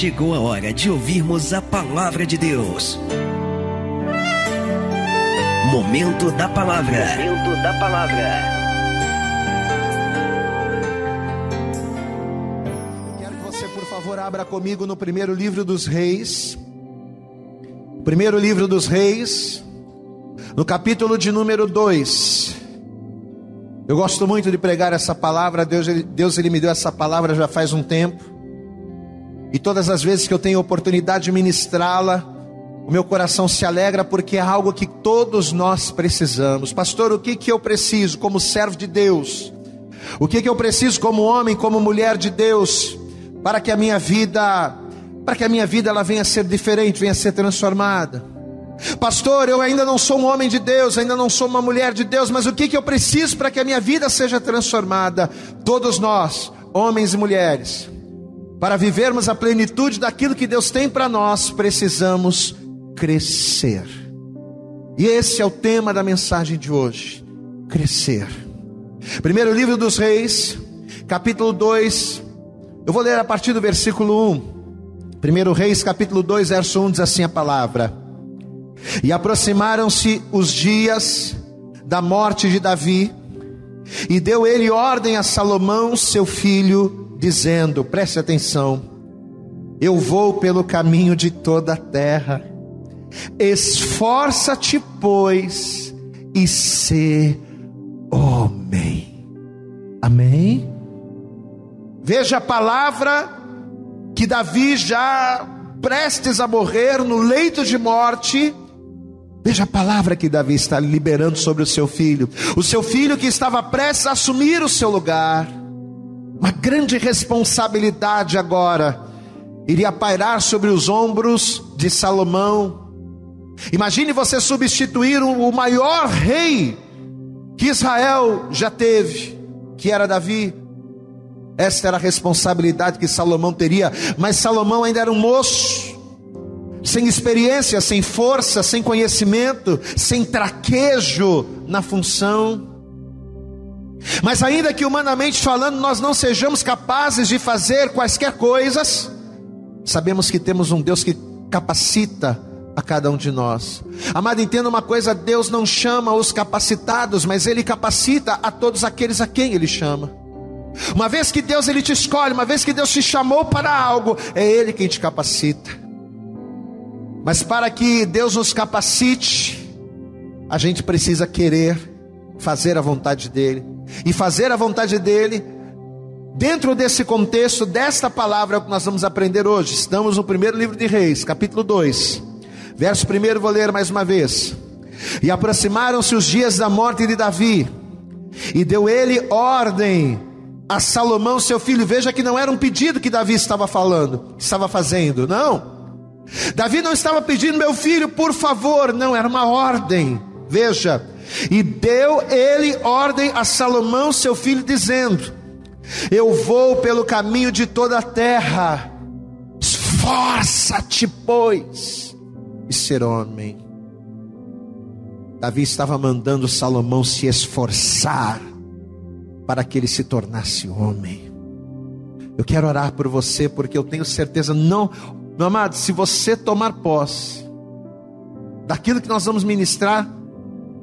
chegou a hora de ouvirmos a palavra de Deus. Momento da palavra. Momento da palavra. Quero que você, por favor, abra comigo no primeiro livro dos Reis. Primeiro livro dos Reis, no capítulo de número 2. Eu gosto muito de pregar essa palavra, Deus, Deus ele me deu essa palavra já faz um tempo. E todas as vezes que eu tenho oportunidade de ministrá-la, o meu coração se alegra porque é algo que todos nós precisamos. Pastor, o que, que eu preciso como servo de Deus? O que, que eu preciso como homem, como mulher de Deus, para que a minha vida, para que a minha vida ela venha a ser diferente, venha a ser transformada? Pastor, eu ainda não sou um homem de Deus, ainda não sou uma mulher de Deus, mas o que, que eu preciso para que a minha vida seja transformada? Todos nós, homens e mulheres, para vivermos a plenitude daquilo que Deus tem para nós, precisamos crescer. E esse é o tema da mensagem de hoje: crescer. Primeiro livro dos Reis, capítulo 2, eu vou ler a partir do versículo 1. Primeiro Reis, capítulo 2, verso 1 diz assim a palavra: e aproximaram-se os dias da morte de Davi, e deu ele ordem a Salomão, seu filho, dizendo: preste atenção, eu vou pelo caminho de toda a terra, esforça-te, pois, e sê homem. Amém? Veja a palavra que Davi já prestes a morrer no leito de morte, Veja a palavra que Davi está liberando sobre o seu filho. O seu filho que estava prestes a assumir o seu lugar. Uma grande responsabilidade agora iria pairar sobre os ombros de Salomão. Imagine você substituir o maior rei que Israel já teve, que era Davi. Esta era a responsabilidade que Salomão teria, mas Salomão ainda era um moço sem experiência, sem força, sem conhecimento, sem traquejo na função. Mas ainda que humanamente falando nós não sejamos capazes de fazer quaisquer coisas, sabemos que temos um Deus que capacita a cada um de nós. Amado, entenda uma coisa: Deus não chama os capacitados, mas Ele capacita a todos aqueles a quem Ele chama. Uma vez que Deus ele te escolhe, uma vez que Deus te chamou para algo, é Ele quem te capacita. Mas para que Deus nos capacite, a gente precisa querer fazer a vontade dEle. E fazer a vontade dEle, dentro desse contexto, desta palavra que nós vamos aprender hoje. Estamos no primeiro livro de Reis, capítulo 2, verso 1, vou ler mais uma vez. E aproximaram-se os dias da morte de Davi, e deu ele ordem a Salomão, seu filho. Veja que não era um pedido que Davi estava falando, estava fazendo, não. Davi não estava pedindo, meu filho, por favor, não, era uma ordem. Veja, e deu ele ordem a Salomão, seu filho, dizendo: Eu vou pelo caminho de toda a terra, esforça-te, pois, e ser homem. Davi estava mandando Salomão se esforçar para que ele se tornasse homem. Eu quero orar por você porque eu tenho certeza não meu amado, se você tomar posse daquilo que nós vamos ministrar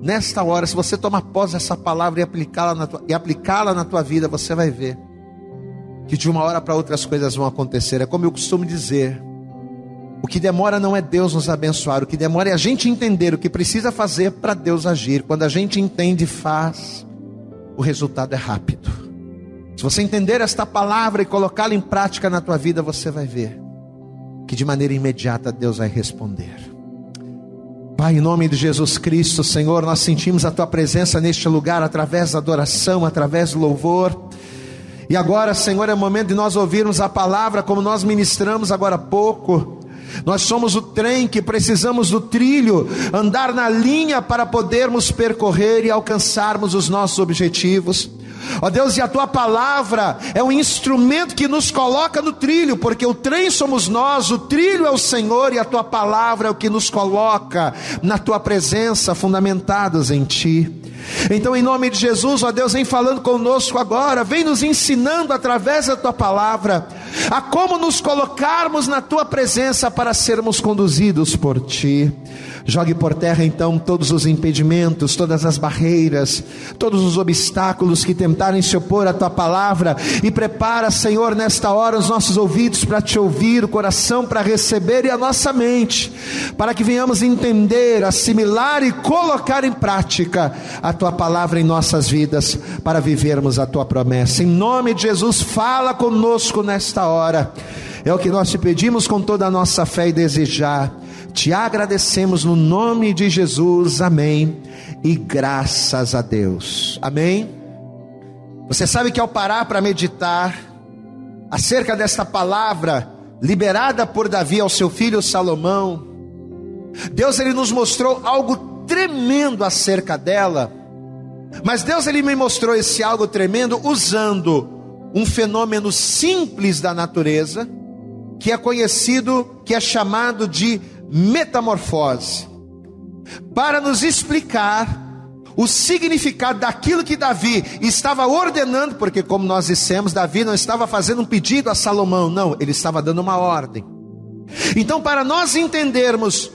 nesta hora, se você tomar posse dessa palavra e aplicá-la na, tua, e aplicá-la na tua vida, você vai ver que de uma hora para outra as coisas vão acontecer. É como eu costumo dizer: o que demora não é Deus nos abençoar, o que demora é a gente entender o que precisa fazer para Deus agir. Quando a gente entende e faz, o resultado é rápido. Se você entender esta palavra e colocá-la em prática na tua vida, você vai ver que de maneira imediata Deus vai responder. Pai, em nome de Jesus Cristo, Senhor, nós sentimos a Tua presença neste lugar através da adoração, através do louvor. E agora, Senhor, é o momento de nós ouvirmos a palavra como nós ministramos agora há pouco. Nós somos o trem que precisamos do trilho, andar na linha para podermos percorrer e alcançarmos os nossos objetivos. Ó Deus, e a tua palavra é um instrumento que nos coloca no trilho, porque o trem somos nós, o trilho é o Senhor e a tua palavra é o que nos coloca na tua presença, fundamentados em ti. Então, em nome de Jesus, ó Deus, vem falando conosco agora, vem nos ensinando através da tua palavra. a como nos colocarmos na tua presença para sermos conduzidos por ti. Jogue por terra então todos os impedimentos, todas as barreiras, todos os obstáculos que tentarem se opor à tua palavra e prepara, Senhor, nesta hora os nossos ouvidos para te ouvir, o coração para receber e a nossa mente, para que venhamos entender, assimilar e colocar em prática a tua palavra em nossas vidas, para vivermos a tua promessa. Em nome de Jesus, fala conosco nesta hora. É o que nós te pedimos com toda a nossa fé e desejar te agradecemos no nome de Jesus, amém. E graças a Deus, amém. Você sabe que ao parar para meditar acerca desta palavra liberada por Davi ao seu filho Salomão, Deus ele nos mostrou algo tremendo acerca dela. Mas Deus ele me mostrou esse algo tremendo usando um fenômeno simples da natureza, que é conhecido, que é chamado de metamorfose, para nos explicar o significado daquilo que Davi estava ordenando, porque, como nós dissemos, Davi não estava fazendo um pedido a Salomão, não, ele estava dando uma ordem. Então, para nós entendermos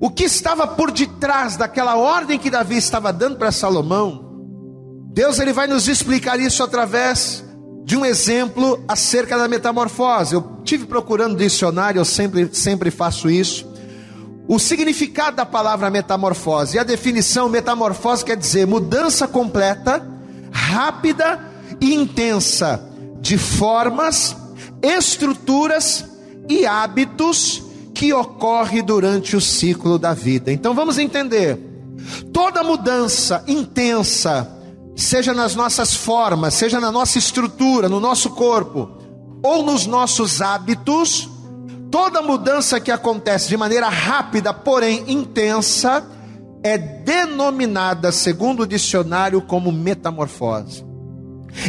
o que estava por detrás daquela ordem que Davi estava dando para Salomão, Deus ele vai nos explicar isso através de um exemplo acerca da metamorfose. Eu tive procurando dicionário, eu sempre, sempre faço isso o significado da palavra metamorfose. E a definição metamorfose quer dizer mudança completa, rápida e intensa de formas, estruturas e hábitos que ocorre durante o ciclo da vida. Então vamos entender. Toda mudança intensa, seja nas nossas formas, seja na nossa estrutura, no nosso corpo, ou nos nossos hábitos, Toda mudança que acontece de maneira rápida, porém intensa, é denominada, segundo o dicionário, como metamorfose.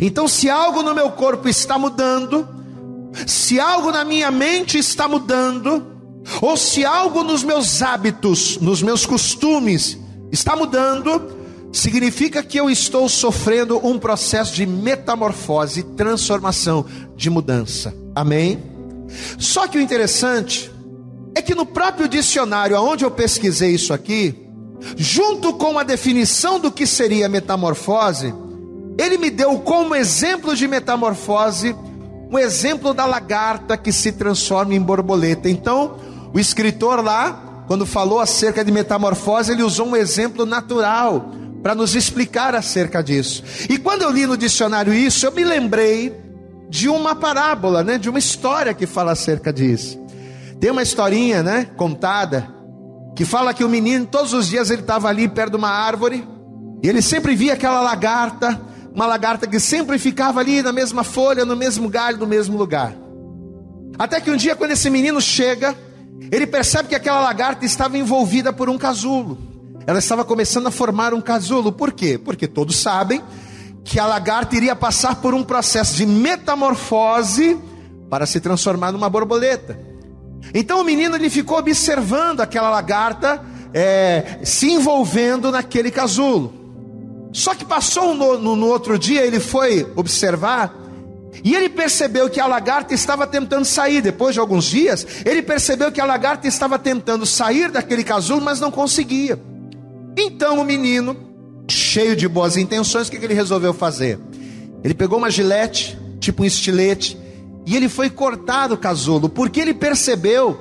Então, se algo no meu corpo está mudando, se algo na minha mente está mudando, ou se algo nos meus hábitos, nos meus costumes está mudando, significa que eu estou sofrendo um processo de metamorfose, transformação, de mudança. Amém? Só que o interessante é que no próprio dicionário, aonde eu pesquisei isso aqui, junto com a definição do que seria metamorfose, ele me deu como exemplo de metamorfose um exemplo da lagarta que se transforma em borboleta. Então, o escritor lá, quando falou acerca de metamorfose, ele usou um exemplo natural para nos explicar acerca disso. E quando eu li no dicionário isso, eu me lembrei de uma parábola, né, de uma história que fala acerca disso. Tem uma historinha, né, contada, que fala que o menino todos os dias ele estava ali perto de uma árvore e ele sempre via aquela lagarta, uma lagarta que sempre ficava ali na mesma folha, no mesmo galho, no mesmo lugar. Até que um dia, quando esse menino chega, ele percebe que aquela lagarta estava envolvida por um casulo. Ela estava começando a formar um casulo. Por quê? Porque todos sabem que a lagarta iria passar por um processo de metamorfose para se transformar numa borboleta. Então o menino ele ficou observando aquela lagarta é, se envolvendo naquele casulo. Só que passou no, no, no outro dia, ele foi observar e ele percebeu que a lagarta estava tentando sair. Depois de alguns dias, ele percebeu que a lagarta estava tentando sair daquele casulo, mas não conseguia. Então o menino cheio de boas intenções, o que, ele resolveu fazer? Ele pegou uma gilete, tipo um estilete, e ele foi cortar o casulo, porque ele percebeu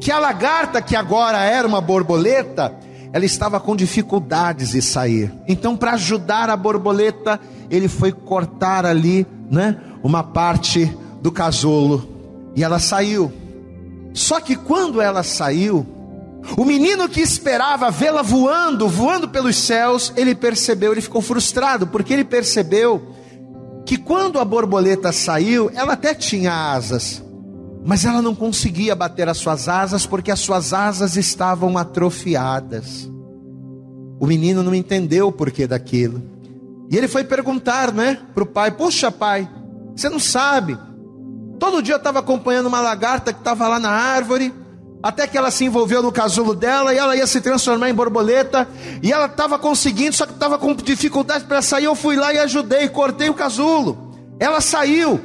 que a lagarta, que agora era uma borboleta, ela estava com dificuldades de sair. Então, para ajudar a borboleta, ele foi cortar ali, né, uma parte do casulo, e ela saiu. Só que quando ela saiu, o menino que esperava vê-la voando, voando pelos céus, ele percebeu, ele ficou frustrado, porque ele percebeu que quando a borboleta saiu, ela até tinha asas, mas ela não conseguia bater as suas asas porque as suas asas estavam atrofiadas. O menino não entendeu o porquê daquilo. E ele foi perguntar, né, para o pai: Poxa, pai, você não sabe? Todo dia eu estava acompanhando uma lagarta que estava lá na árvore até que ela se envolveu no casulo dela e ela ia se transformar em borboleta. E ela estava conseguindo, só que estava com dificuldade para sair. Eu fui lá e ajudei, cortei o casulo. Ela saiu.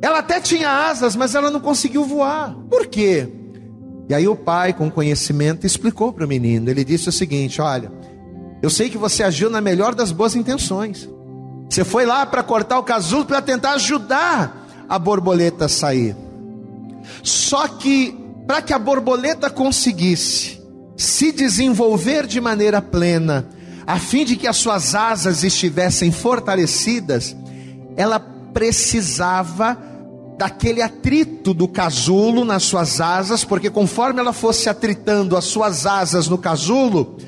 Ela até tinha asas, mas ela não conseguiu voar. Por quê? E aí o pai, com conhecimento, explicou para o menino. Ele disse o seguinte: Olha, eu sei que você agiu na melhor das boas intenções. Você foi lá para cortar o casulo para tentar ajudar a borboleta a sair. Só que para que a borboleta conseguisse se desenvolver de maneira plena, a fim de que as suas asas estivessem fortalecidas, ela precisava daquele atrito do casulo nas suas asas, porque conforme ela fosse atritando as suas asas no casulo,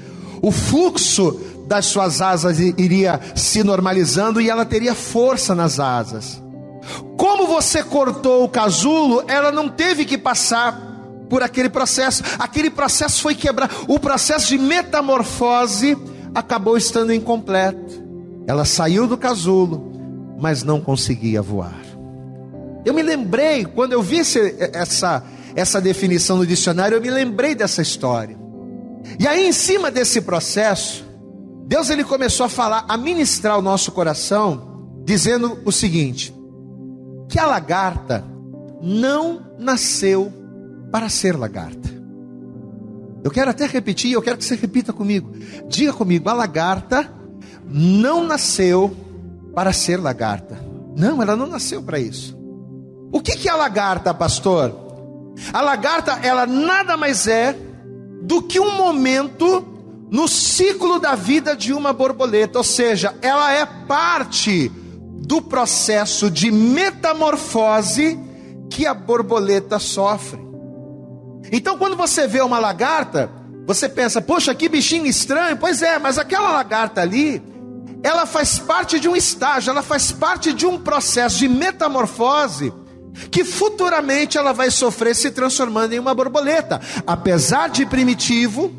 o fluxo das suas asas iria se normalizando e ela teria força nas asas. Como você cortou o casulo, ela não teve que passar por aquele processo. Aquele processo foi quebrado. O processo de metamorfose acabou estando incompleto. Ela saiu do casulo, mas não conseguia voar. Eu me lembrei, quando eu vi esse, essa, essa definição no dicionário, eu me lembrei dessa história. E aí, em cima desse processo, Deus ele começou a falar, a ministrar o nosso coração, dizendo o seguinte: que a lagarta não nasceu para ser lagarta. Eu quero até repetir, eu quero que você repita comigo. Diga comigo, a lagarta não nasceu para ser lagarta. Não, ela não nasceu para isso. O que, que é a lagarta, pastor? A lagarta, ela nada mais é do que um momento no ciclo da vida de uma borboleta, ou seja, ela é parte do processo de metamorfose que a borboleta sofre. Então, quando você vê uma lagarta, você pensa, poxa, que bichinho estranho. Pois é, mas aquela lagarta ali, ela faz parte de um estágio, ela faz parte de um processo de metamorfose que futuramente ela vai sofrer se transformando em uma borboleta. Apesar de primitivo,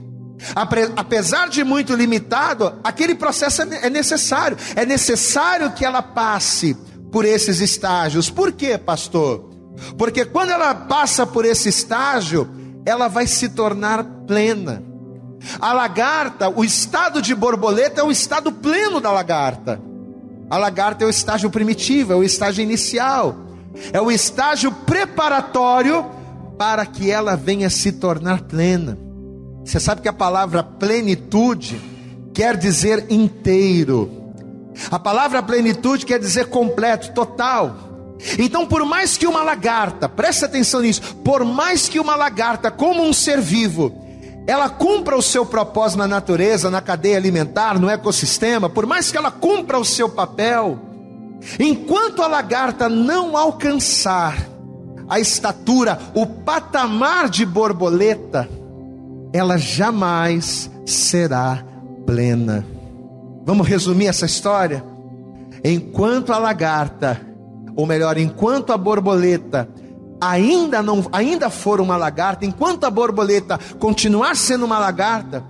apesar de muito limitado, aquele processo é, é necessário. É necessário que ela passe por esses estágios. Por quê, pastor? Porque quando ela passa por esse estágio, ela vai se tornar plena. A lagarta, o estado de borboleta é o estado pleno da lagarta. A lagarta é o estágio primitivo, é o estágio inicial, é o estágio preparatório para que ela venha se tornar plena. Você sabe que a palavra plenitude quer dizer inteiro. A palavra plenitude quer dizer completo, total. Então, por mais que uma lagarta, preste atenção nisso, por mais que uma lagarta, como um ser vivo, ela cumpra o seu propósito na natureza, na cadeia alimentar, no ecossistema, por mais que ela cumpra o seu papel, enquanto a lagarta não alcançar a estatura, o patamar de borboleta, ela jamais será plena. Vamos resumir essa história? Enquanto a lagarta ou melhor, enquanto a borboleta ainda não ainda for uma lagarta, enquanto a borboleta continuar sendo uma lagarta,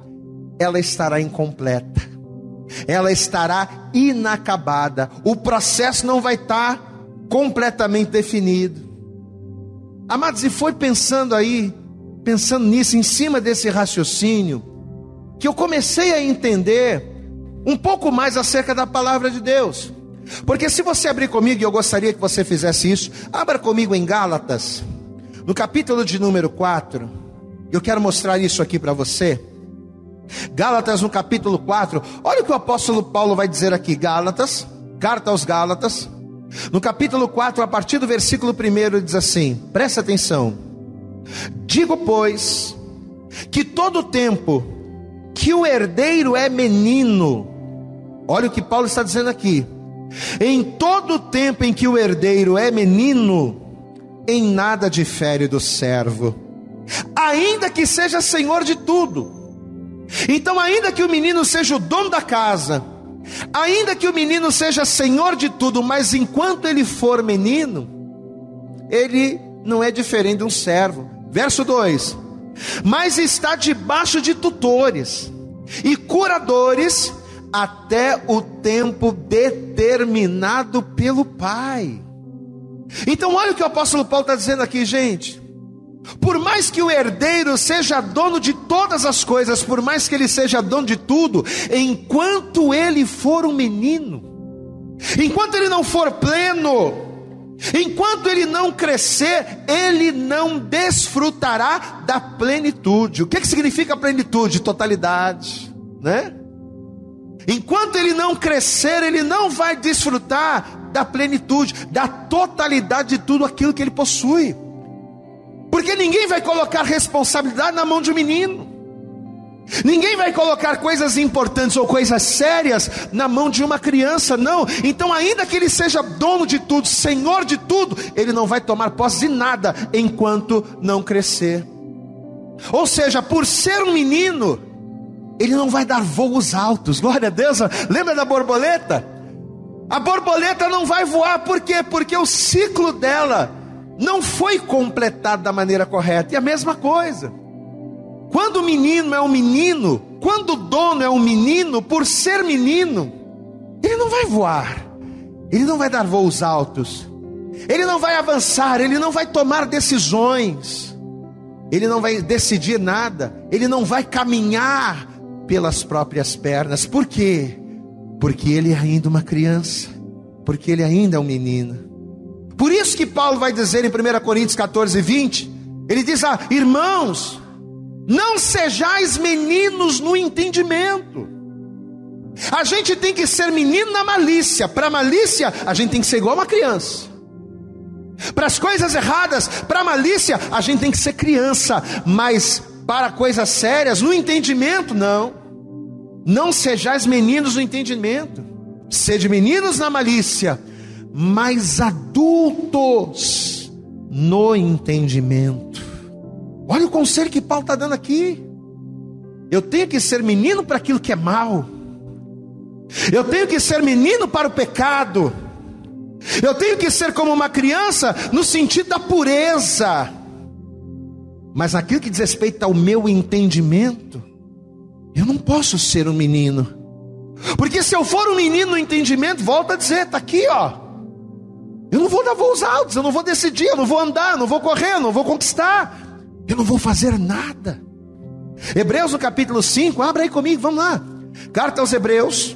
ela estará incompleta. Ela estará inacabada. O processo não vai estar completamente definido. Amados, e foi pensando aí, pensando nisso, em cima desse raciocínio, que eu comecei a entender um pouco mais acerca da palavra de Deus. Porque se você abrir comigo, e eu gostaria que você fizesse isso, abra comigo em Gálatas, no capítulo de número 4. Eu quero mostrar isso aqui para você. Gálatas no capítulo 4. Olha o que o apóstolo Paulo vai dizer aqui, Gálatas, carta aos Gálatas. No capítulo 4, a partir do versículo 1, ele diz assim: presta atenção. Digo, pois, que todo tempo que o herdeiro é menino, olha o que Paulo está dizendo aqui, em todo o tempo em que o herdeiro é menino, em nada difere do servo, ainda que seja senhor de tudo. Então, ainda que o menino seja o dono da casa, ainda que o menino seja senhor de tudo, mas enquanto ele for menino, ele não é diferente de um servo. Verso 2: Mas está debaixo de tutores e curadores até o tempo determinado pelo Pai. Então, olha o que o apóstolo Paulo está dizendo aqui, gente. Por mais que o herdeiro seja dono de todas as coisas, por mais que ele seja dono de tudo, enquanto ele for um menino, enquanto ele não for pleno, Enquanto ele não crescer, ele não desfrutará da plenitude. O que, que significa plenitude? Totalidade, né? Enquanto ele não crescer, ele não vai desfrutar da plenitude, da totalidade de tudo aquilo que ele possui. Porque ninguém vai colocar responsabilidade na mão de um menino. Ninguém vai colocar coisas importantes ou coisas sérias na mão de uma criança, não. Então, ainda que ele seja dono de tudo, senhor de tudo, ele não vai tomar posse de nada enquanto não crescer. Ou seja, por ser um menino, ele não vai dar voos altos. Glória a Deus. Lembra da borboleta? A borboleta não vai voar, por quê? Porque o ciclo dela não foi completado da maneira correta. E a mesma coisa. Quando o menino é um menino, quando o dono é um menino, por ser menino, ele não vai voar, ele não vai dar voos altos, ele não vai avançar, ele não vai tomar decisões, ele não vai decidir nada, ele não vai caminhar pelas próprias pernas, por quê? Porque ele é ainda uma criança, porque ele ainda é um menino. Por isso que Paulo vai dizer em 1 Coríntios 14, 20, ele diz: ah, irmãos, não sejais meninos no entendimento. A gente tem que ser menino na malícia. Para malícia, a gente tem que ser igual uma criança. Para as coisas erradas, para malícia, a gente tem que ser criança. Mas para coisas sérias, no entendimento, não. Não sejais meninos no entendimento. Sede meninos na malícia, mas adultos no entendimento. Olha o conselho que Paulo está dando aqui. Eu tenho que ser menino para aquilo que é mal. Eu tenho que ser menino para o pecado. Eu tenho que ser como uma criança no sentido da pureza. Mas naquilo que diz respeito ao meu entendimento, eu não posso ser um menino. Porque se eu for um menino no entendimento, volta a dizer, está aqui, ó. Eu não vou dar voos altos, eu não vou decidir, eu não vou andar, eu não vou correr, eu não vou conquistar eu não vou fazer nada. Hebreus no capítulo 5, abra aí comigo, vamos lá. Carta aos Hebreus.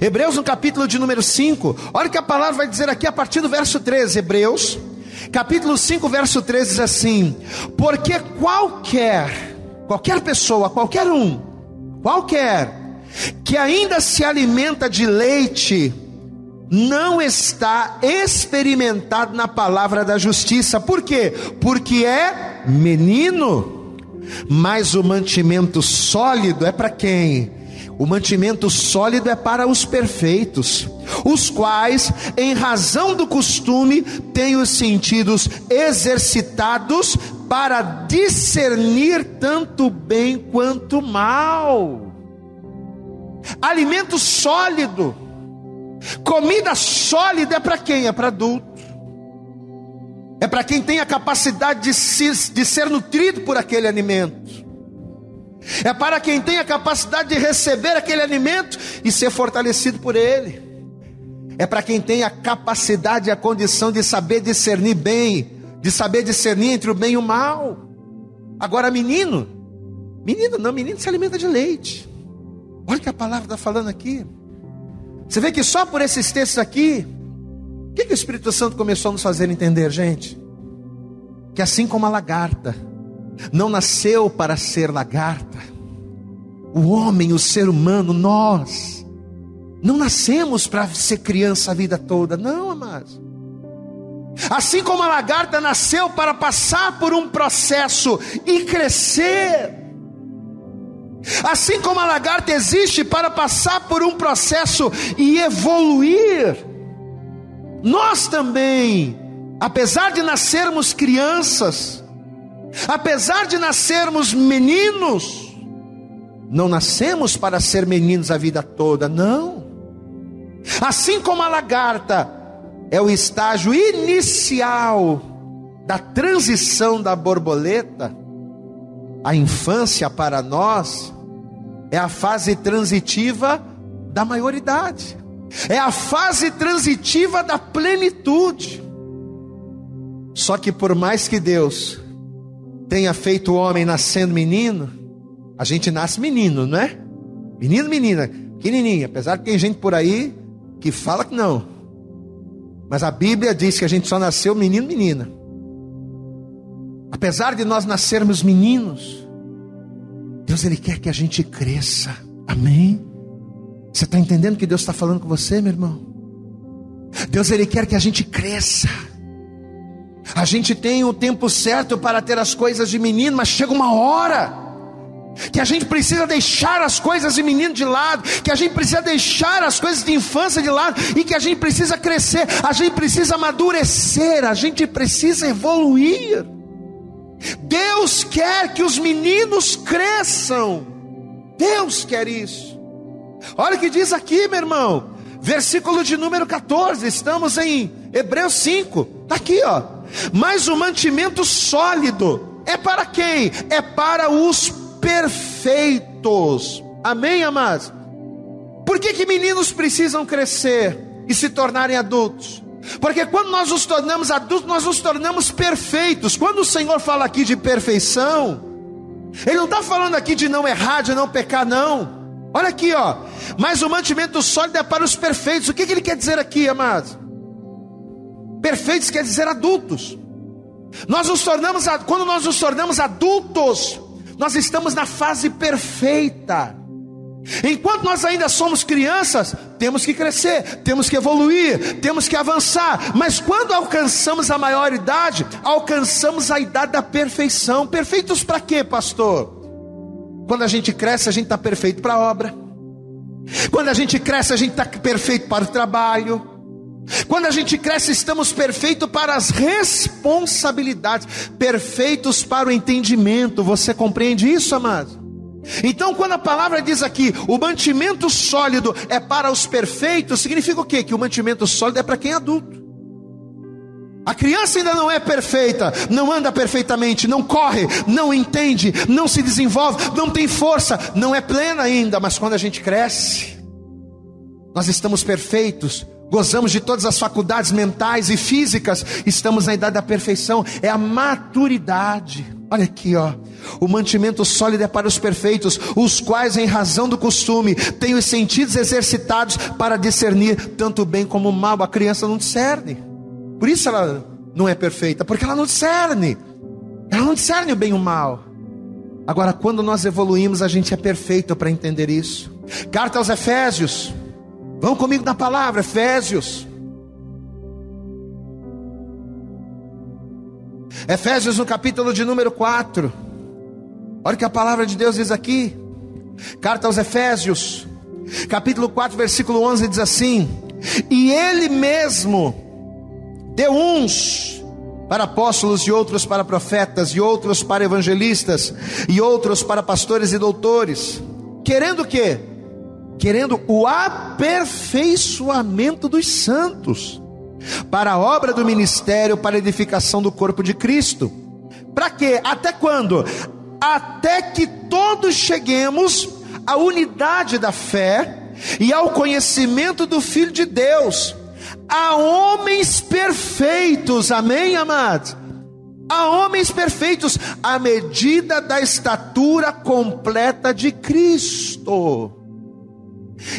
Hebreus no capítulo de número 5. Olha o que a palavra vai dizer aqui a partir do verso 13. Hebreus, capítulo 5, verso 13 diz assim: Porque qualquer, qualquer pessoa, qualquer um, qualquer, que ainda se alimenta de leite, não está experimentado na palavra da justiça. Por quê? Porque é menino. Mas o mantimento sólido é para quem? O mantimento sólido é para os perfeitos, os quais, em razão do costume, têm os sentidos exercitados para discernir tanto bem quanto mal. Alimento sólido Comida sólida é para quem? É para adulto. É para quem tem a capacidade de, se, de ser nutrido por aquele alimento. É para quem tem a capacidade de receber aquele alimento e ser fortalecido por ele. É para quem tem a capacidade e a condição de saber discernir bem, de saber discernir entre o bem e o mal. Agora, menino, menino não, menino se alimenta de leite. Olha o que a palavra está falando aqui. Você vê que só por esses textos aqui, o que, que o Espírito Santo começou a nos fazer entender, gente? Que assim como a lagarta não nasceu para ser lagarta, o homem, o ser humano, nós, não nascemos para ser criança a vida toda, não, amados. Assim como a lagarta nasceu para passar por um processo e crescer, Assim como a lagarta existe para passar por um processo e evoluir, nós também, apesar de nascermos crianças, apesar de nascermos meninos, não nascemos para ser meninos a vida toda, não. Assim como a lagarta é o estágio inicial da transição da borboleta, a infância para nós é a fase transitiva da maioridade, é a fase transitiva da plenitude. Só que por mais que Deus tenha feito o homem nascendo menino, a gente nasce menino, não é? Menino, menina, pequenininha, apesar que tem gente por aí que fala que não. Mas a Bíblia diz que a gente só nasceu menino, menina. Apesar de nós nascermos meninos, Deus ele quer que a gente cresça. Amém? Você está entendendo que Deus está falando com você, meu irmão? Deus ele quer que a gente cresça. A gente tem o tempo certo para ter as coisas de menino, mas chega uma hora que a gente precisa deixar as coisas de menino de lado, que a gente precisa deixar as coisas de infância de lado e que a gente precisa crescer, a gente precisa amadurecer, a gente precisa evoluir. Deus quer que os meninos cresçam. Deus quer isso. Olha o que diz aqui, meu irmão. Versículo de número 14, estamos em Hebreus 5. Está aqui, ó. Mas o mantimento sólido é para quem? É para os perfeitos. Amém, amados? Por que, que meninos precisam crescer e se tornarem adultos? Porque quando nós nos tornamos adultos, nós nos tornamos perfeitos. Quando o Senhor fala aqui de perfeição, Ele não está falando aqui de não errar, de não pecar, não. Olha aqui, ó. Mas o mantimento sólido é para os perfeitos. O que, que ele quer dizer aqui, amados? Perfeitos quer dizer adultos. Nós nos tornamos, quando nós nos tornamos adultos, nós estamos na fase perfeita. Enquanto nós ainda somos crianças, temos que crescer, temos que evoluir, temos que avançar. Mas quando alcançamos a maioridade, alcançamos a idade da perfeição. Perfeitos para quê, pastor? Quando a gente cresce, a gente está perfeito para a obra. Quando a gente cresce, a gente está perfeito para o trabalho. Quando a gente cresce, estamos perfeitos para as responsabilidades, perfeitos para o entendimento. Você compreende isso, amado? Então, quando a palavra diz aqui, o mantimento sólido é para os perfeitos, significa o quê? Que o mantimento sólido é para quem é adulto. A criança ainda não é perfeita, não anda perfeitamente, não corre, não entende, não se desenvolve, não tem força, não é plena ainda, mas quando a gente cresce, nós estamos perfeitos, gozamos de todas as faculdades mentais e físicas, estamos na idade da perfeição, é a maturidade. Olha aqui, ó. O mantimento sólido é para os perfeitos, os quais, em razão do costume, têm os sentidos exercitados para discernir tanto o bem como o mal. A criança não discerne. Por isso ela não é perfeita, porque ela não discerne. Ela não discerne o bem e o mal. Agora, quando nós evoluímos, a gente é perfeito para entender isso. Carta aos Efésios. Vão comigo na palavra, Efésios. Efésios no capítulo de número 4. Olha o que a palavra de Deus diz aqui. Carta aos Efésios, capítulo 4, versículo 11 diz assim: E ele mesmo deu uns para apóstolos e outros para profetas e outros para evangelistas e outros para pastores e doutores, querendo o quê? Querendo o aperfeiçoamento dos santos para a obra do ministério, para a edificação do corpo de Cristo. Para quê? Até quando? Até que todos cheguemos à unidade da fé e ao conhecimento do Filho de Deus a homens perfeitos, amém, amados? A homens perfeitos, à medida da estatura completa de Cristo.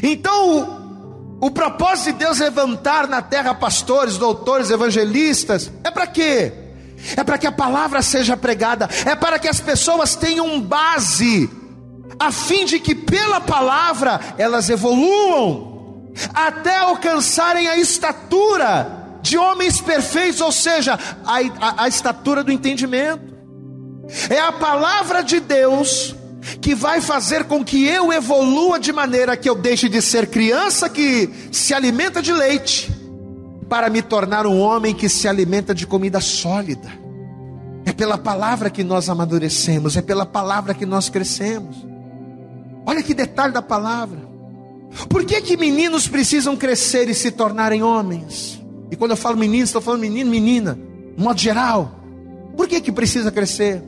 Então, o, propósito de Deus levantar na terra pastores, doutores, evangelistas, é para quê? É para que a palavra seja pregada, é para que as pessoas tenham base, a fim de que pela palavra elas evoluam até alcançarem a estatura de homens perfeitos, ou seja, a, a, a estatura do entendimento. É a palavra de Deus que vai fazer com que eu evolua de maneira que eu deixe de ser criança que se alimenta de leite, para me tornar um homem que se alimenta de comida sólida. É pela palavra que nós amadurecemos, é pela palavra que nós crescemos. Olha que detalhe da palavra. Por que, que meninos precisam crescer e se tornarem homens? E quando eu falo meninos, estou falando menino, menina, de modo geral. Por que, que precisa crescer?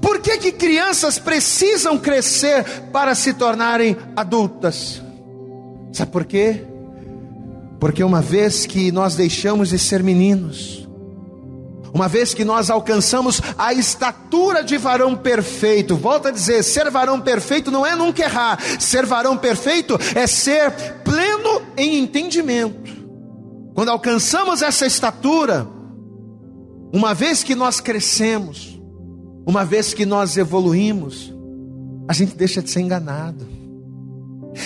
Por que, que crianças precisam crescer para se tornarem adultas? Sabe por quê? Porque uma vez que nós deixamos de ser meninos, uma vez que nós alcançamos a estatura de varão perfeito, volta a dizer: ser varão perfeito não é nunca errar, ser varão perfeito é ser pleno em entendimento. Quando alcançamos essa estatura, uma vez que nós crescemos, uma vez que nós evoluímos, a gente deixa de ser enganado.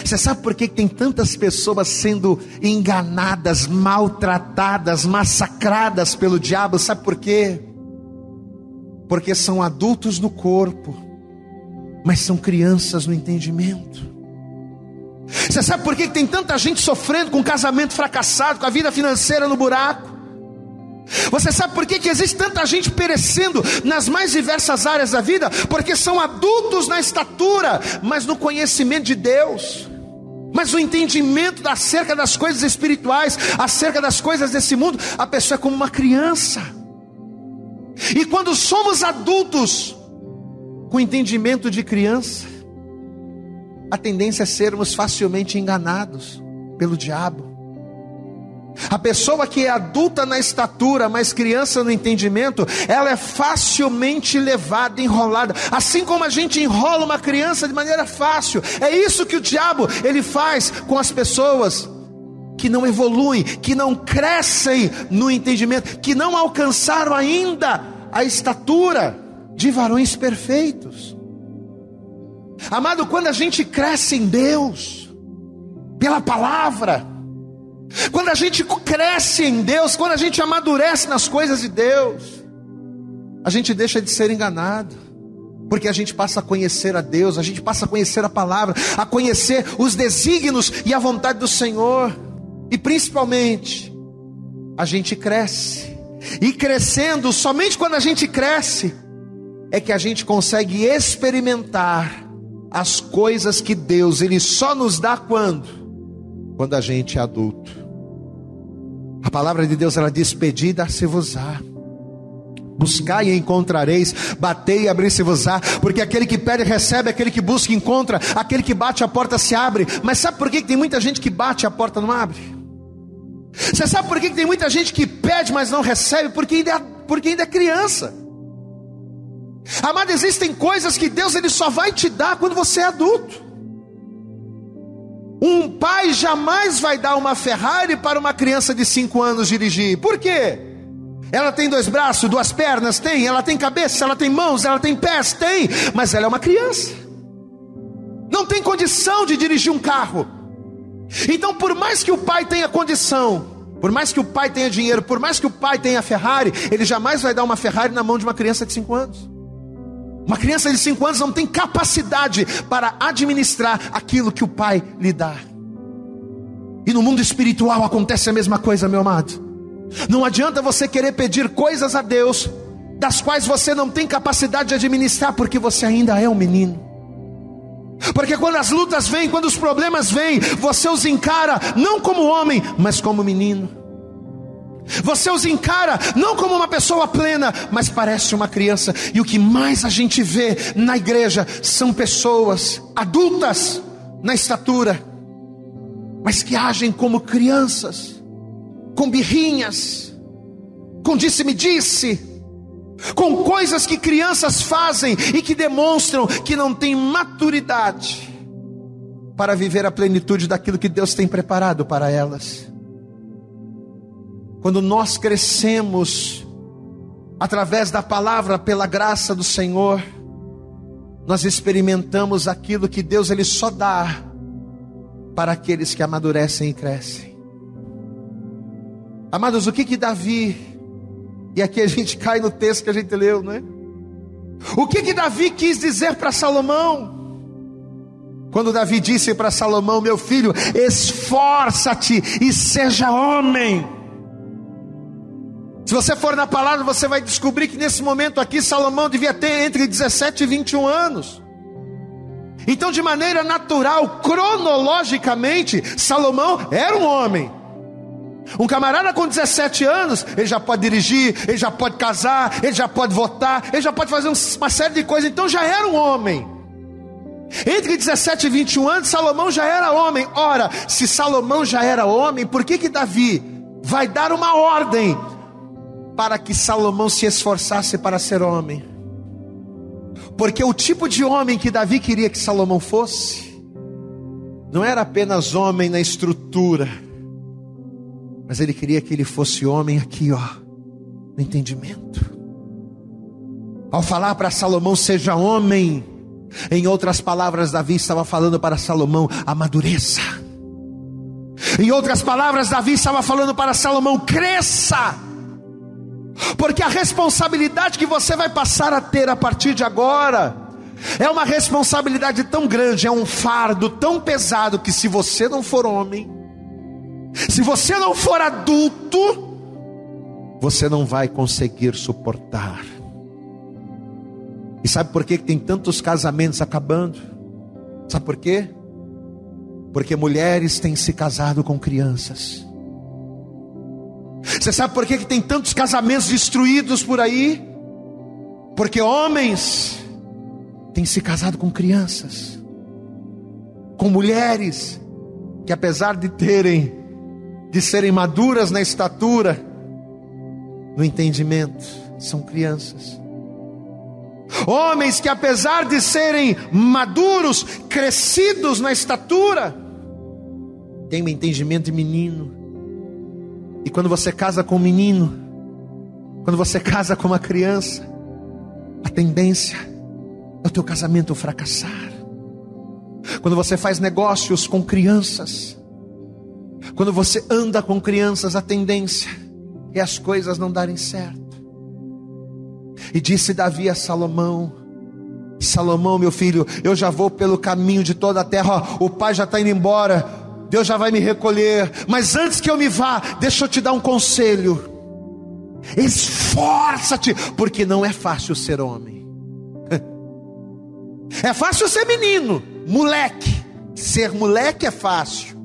Você sabe por que tem tantas pessoas sendo enganadas, maltratadas, massacradas pelo diabo? Sabe por quê? Porque são adultos no corpo, mas são crianças no entendimento. Você sabe por que tem tanta gente sofrendo com casamento fracassado, com a vida financeira no buraco? Você sabe por que, que existe tanta gente perecendo nas mais diversas áreas da vida? Porque são adultos na estatura, mas no conhecimento de Deus, mas no entendimento acerca das coisas espirituais, acerca das coisas desse mundo, a pessoa é como uma criança. E quando somos adultos, com entendimento de criança, a tendência é sermos facilmente enganados pelo diabo. A pessoa que é adulta na estatura, mas criança no entendimento, ela é facilmente levada, enrolada, assim como a gente enrola uma criança de maneira fácil. É isso que o diabo ele faz com as pessoas que não evoluem, que não crescem no entendimento, que não alcançaram ainda a estatura de varões perfeitos. Amado, quando a gente cresce em Deus, pela palavra, quando a gente cresce em Deus, quando a gente amadurece nas coisas de Deus, a gente deixa de ser enganado, porque a gente passa a conhecer a Deus, a gente passa a conhecer a palavra, a conhecer os desígnios e a vontade do Senhor, e principalmente, a gente cresce, e crescendo, somente quando a gente cresce, é que a gente consegue experimentar as coisas que Deus ele só nos dá quando quando a gente é adulto. A palavra de Deus ela diz: Pedi, dar-se-vos-á. Buscai e encontrareis, batei e abrir-se-vos-á, porque aquele que pede recebe, aquele que busca encontra, aquele que bate a porta se abre. Mas sabe por que tem muita gente que bate e a porta não abre? Você sabe por que tem muita gente que pede, mas não recebe? Porque ainda é, porque ainda é criança. Amado, existem coisas que Deus ele só vai te dar quando você é adulto. Um pai jamais vai dar uma Ferrari para uma criança de 5 anos dirigir. Por quê? Ela tem dois braços, duas pernas? Tem. Ela tem cabeça, ela tem mãos, ela tem pés? Tem. Mas ela é uma criança. Não tem condição de dirigir um carro. Então, por mais que o pai tenha condição, por mais que o pai tenha dinheiro, por mais que o pai tenha Ferrari, ele jamais vai dar uma Ferrari na mão de uma criança de 5 anos. Uma criança de 5 anos não tem capacidade para administrar aquilo que o pai lhe dá. E no mundo espiritual acontece a mesma coisa, meu amado. Não adianta você querer pedir coisas a Deus das quais você não tem capacidade de administrar, porque você ainda é um menino. Porque quando as lutas vêm, quando os problemas vêm, você os encara não como homem, mas como menino. Você os encara não como uma pessoa plena, mas parece uma criança. E o que mais a gente vê na igreja são pessoas adultas na estatura, mas que agem como crianças, com birrinhas, com disse-me-disse, com coisas que crianças fazem e que demonstram que não têm maturidade para viver a plenitude daquilo que Deus tem preparado para elas. Quando nós crescemos através da palavra, pela graça do Senhor, nós experimentamos aquilo que Deus ele só dá para aqueles que amadurecem e crescem. Amados, o que que Davi, e aqui a gente cai no texto que a gente leu, não é? O que que Davi quis dizer para Salomão? Quando Davi disse para Salomão, meu filho, esforça-te e seja homem. Se você for na palavra, você vai descobrir que nesse momento aqui Salomão devia ter entre 17 e 21 anos. Então, de maneira natural, cronologicamente, Salomão era um homem. Um camarada com 17 anos, ele já pode dirigir, ele já pode casar, ele já pode votar, ele já pode fazer uma série de coisas, então já era um homem. Entre 17 e 21 anos, Salomão já era homem. Ora, se Salomão já era homem, por que que Davi vai dar uma ordem para que Salomão se esforçasse para ser homem. Porque o tipo de homem que Davi queria que Salomão fosse, não era apenas homem na estrutura, Mas ele queria que ele fosse homem aqui, ó, no entendimento. Ao falar para Salomão, seja homem, em outras palavras, Davi estava falando para Salomão, amadureça. Em outras palavras, Davi estava falando para Salomão, cresça. Porque a responsabilidade que você vai passar a ter a partir de agora, é uma responsabilidade tão grande, é um fardo tão pesado que se você não for homem, se você não for adulto, você não vai conseguir suportar. E sabe por que tem tantos casamentos acabando? Sabe por quê? Porque mulheres têm se casado com crianças. Você sabe por que tem tantos casamentos destruídos por aí? Porque homens têm se casado com crianças, com mulheres que apesar de terem de serem maduras na estatura, no entendimento, são crianças. Homens que apesar de serem maduros, crescidos na estatura, têm um entendimento de menino. E quando você casa com um menino, quando você casa com uma criança, a tendência é o teu casamento fracassar. Quando você faz negócios com crianças, quando você anda com crianças, a tendência é as coisas não darem certo. E disse Davi a Salomão: Salomão, meu filho, eu já vou pelo caminho de toda a terra, o pai já está indo embora, Deus já vai me recolher, mas antes que eu me vá, deixa eu te dar um conselho. Esforça-te, porque não é fácil ser homem. É fácil ser menino, moleque. Ser moleque é fácil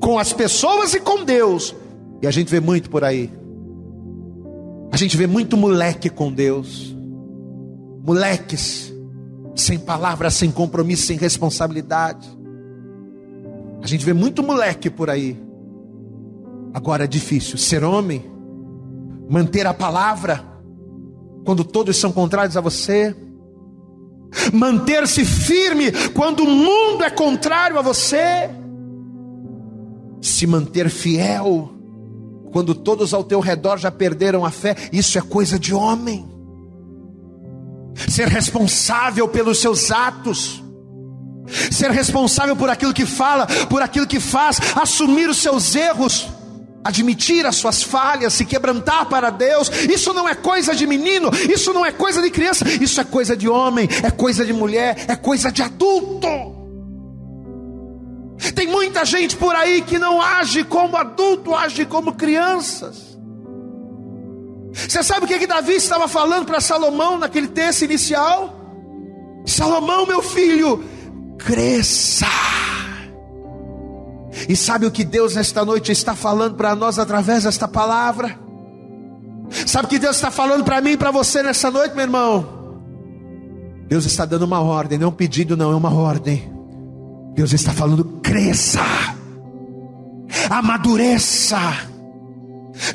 com as pessoas e com Deus. E a gente vê muito por aí. A gente vê muito moleque com Deus. Moleques sem palavra, sem compromisso, sem responsabilidade. A gente vê muito moleque por aí. Agora é difícil. Ser homem, manter a palavra quando todos são contrários a você, manter-se firme quando o mundo é contrário a você. Se manter fiel, quando todos ao teu redor já perderam a fé, isso é coisa de homem. Ser responsável pelos seus atos, ser responsável por aquilo que fala, por aquilo que faz, assumir os seus erros, admitir as suas falhas, se quebrantar para Deus, isso não é coisa de menino, isso não é coisa de criança, isso é coisa de homem, é coisa de mulher, é coisa de adulto. Tem muita gente por aí que não age como adulto, age como crianças. Você sabe o que, que Davi estava falando para Salomão naquele texto inicial? Salomão, meu filho, cresça. E sabe o que Deus nesta noite está falando para nós através desta palavra? Sabe o que Deus está falando para mim e para você nessa noite, meu irmão? Deus está dando uma ordem, não é um pedido, não, é uma ordem. Deus está falando: cresça, amadureça.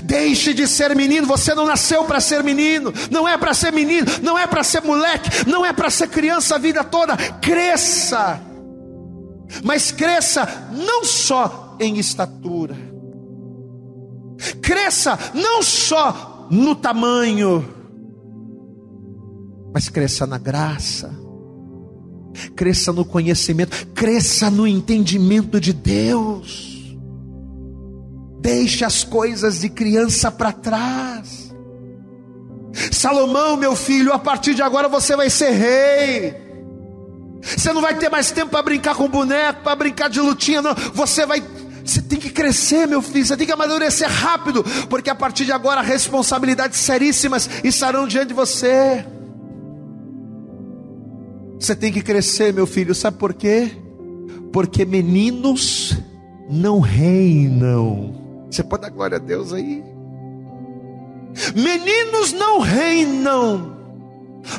Deixe de ser menino, você não nasceu para ser menino, não é para ser menino, não é para ser moleque, não é para ser criança a vida toda. Cresça, mas cresça não só em estatura, cresça não só no tamanho, mas cresça na graça cresça no conhecimento, cresça no entendimento de Deus. Deixe as coisas de criança para trás. Salomão, meu filho, a partir de agora você vai ser rei. Você não vai ter mais tempo para brincar com boneco, para brincar de lutinha, não. Você vai você tem que crescer, meu filho, você tem que amadurecer rápido, porque a partir de agora responsabilidades seríssimas estarão diante de você. Você tem que crescer, meu filho, sabe por quê? Porque meninos não reinam. Você pode dar glória a Deus aí? Meninos não reinam.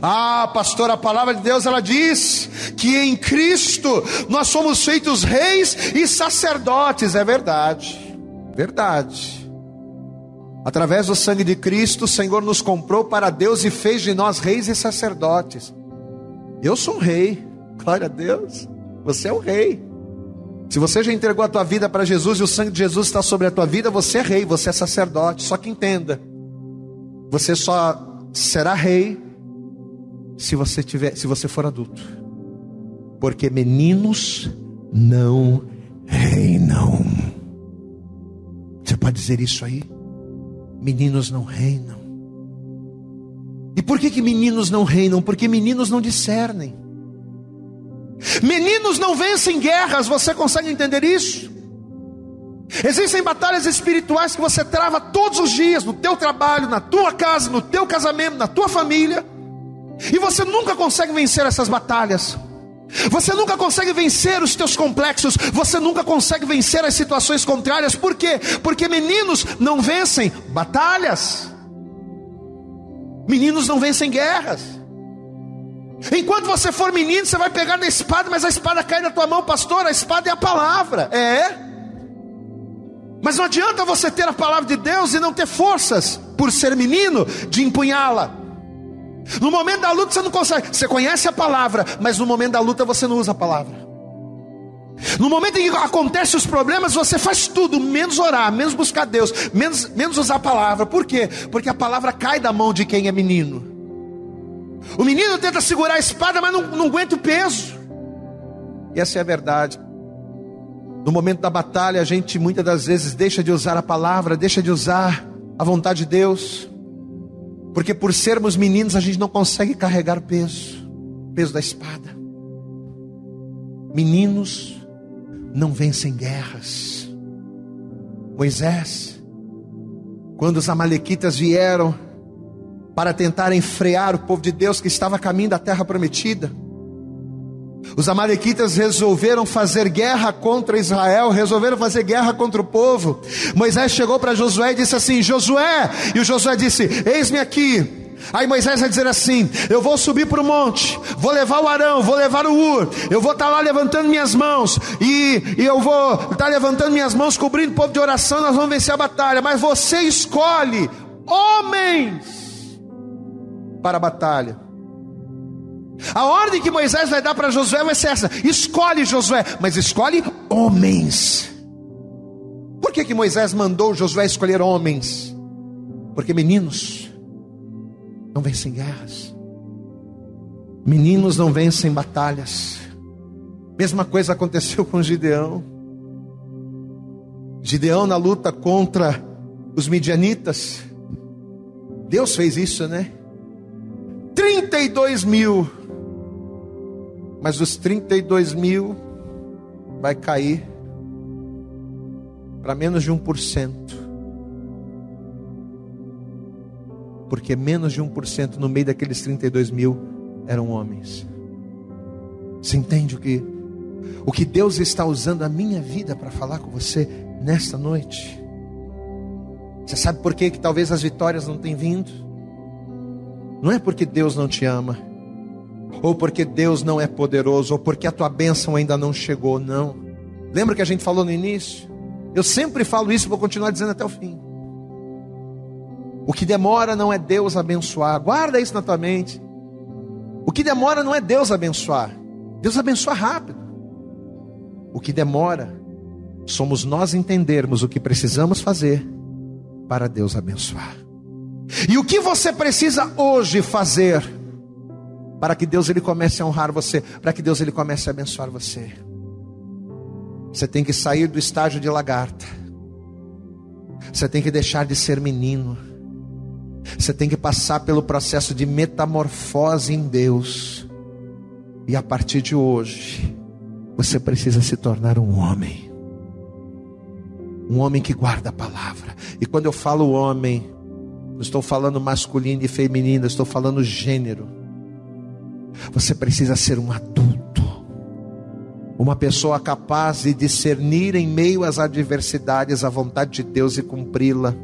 Ah, pastor, a palavra de Deus ela diz que em Cristo nós somos feitos reis e sacerdotes, é verdade. Verdade. Através do sangue de Cristo, o Senhor nos comprou para Deus e fez de nós reis e sacerdotes. Eu sou um rei, glória a Deus. Você é o rei. Se você já entregou a tua vida para Jesus e o sangue de Jesus está sobre a tua vida, você é rei, você é sacerdote. Só que entenda, você só será rei se você tiver, se você for adulto. Porque meninos não reinam. Você pode dizer isso aí? Meninos não reinam. E por que, que meninos não reinam? Porque meninos não discernem. Meninos não vencem guerras, você consegue entender isso? Existem batalhas espirituais que você trava todos os dias, no teu trabalho, na tua casa, no teu casamento, na tua família, e você nunca consegue vencer essas batalhas. Você nunca consegue vencer os teus complexos, você nunca consegue vencer as situações contrárias, por quê? Porque meninos não vencem batalhas, meninos não vencem guerras. Enquanto você for menino, você vai pegar na espada, mas a espada cai na tua mão, pastor. A espada é a palavra, é. Mas não adianta você ter a palavra de Deus e não ter forças, por ser menino, de empunhá-la. No momento da luta você não consegue. Você conhece a palavra, mas no momento da luta você não usa a palavra. No momento em que acontecem os problemas, você faz tudo, menos orar, menos buscar Deus, menos, menos usar a palavra. Por quê? Porque a palavra cai da mão de quem é menino. O menino tenta segurar a espada, mas não, não aguenta o peso. E essa é a verdade. No momento da batalha, a gente muitas das vezes deixa de usar a palavra, deixa de usar a vontade de Deus, porque por sermos meninos a gente não consegue carregar o peso, o peso da espada. Meninos não vencem guerras. Moisés, quando os amalequitas vieram para tentar enfrear o povo de Deus que estava a caminho da terra prometida. Os amalequitas resolveram fazer guerra contra Israel, resolveram fazer guerra contra o povo. Moisés chegou para Josué e disse assim: Josué, e o Josué disse: Eis-me aqui. Aí Moisés vai dizer assim: Eu vou subir para o monte, vou levar o Arão, vou levar o Ur, eu vou estar tá lá levantando minhas mãos, e, e eu vou estar tá levantando minhas mãos, cobrindo o povo de oração, nós vamos vencer a batalha. Mas você escolhe homens para a batalha. A ordem que Moisés vai dar para Josué vai ser essa: escolhe Josué, mas escolhe homens. Por que, que Moisés mandou Josué escolher homens? Porque meninos não vencem guerras, meninos não vencem batalhas. Mesma coisa aconteceu com Gideão. Gideão na luta contra os midianitas. Deus fez isso, né? 32 mil. Mas dos 32 mil vai cair para menos de 1%. Porque menos de 1% no meio daqueles 32 mil eram homens. Você entende o que, o que Deus está usando a minha vida para falar com você nesta noite? Você sabe por que, que talvez as vitórias não tenham vindo? Não é porque Deus não te ama, ou porque Deus não é poderoso, ou porque a tua bênção ainda não chegou, não. Lembra que a gente falou no início? Eu sempre falo isso, vou continuar dizendo até o fim. O que demora não é Deus abençoar, guarda isso na tua mente. O que demora não é Deus abençoar, Deus abençoa rápido. O que demora somos nós entendermos o que precisamos fazer para Deus abençoar. E o que você precisa hoje fazer para que Deus ele comece a honrar você, para que Deus ele comece a abençoar você? Você tem que sair do estágio de lagarta. Você tem que deixar de ser menino. Você tem que passar pelo processo de metamorfose em Deus. E a partir de hoje, você precisa se tornar um homem. Um homem que guarda a palavra. E quando eu falo homem, não estou falando masculino e feminino, estou falando gênero. Você precisa ser um adulto, uma pessoa capaz de discernir em meio às adversidades a vontade de Deus e cumpri-la.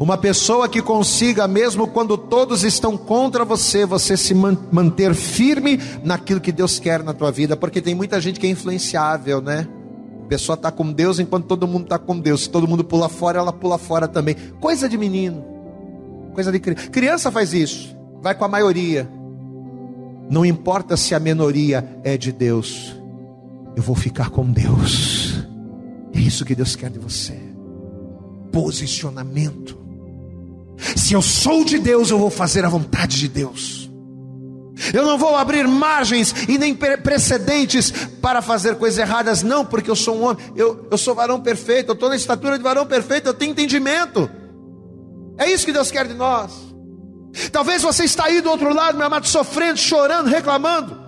Uma pessoa que consiga, mesmo quando todos estão contra você, você se manter firme naquilo que Deus quer na tua vida, porque tem muita gente que é influenciável, né? Pessoa está com Deus enquanto todo mundo está com Deus. Se todo mundo pula fora, ela pula fora também. Coisa de menino. Coisa de criança. Criança faz isso. Vai com a maioria. Não importa se a minoria é de Deus. eu vou ficar com Deus. É isso que Deus quer de você. Posicionamento. Se eu sou de Deus, eu vou fazer a vontade de Deus. Eu não vou abrir margens e nem precedentes para fazer coisas erradas, não, porque eu sou um homem, eu, eu sou varão perfeito, eu estou na estatura de varão perfeito, eu tenho entendimento. É isso que Deus quer de nós. Talvez você está aí do outro lado, meu amado, sofrendo, chorando, reclamando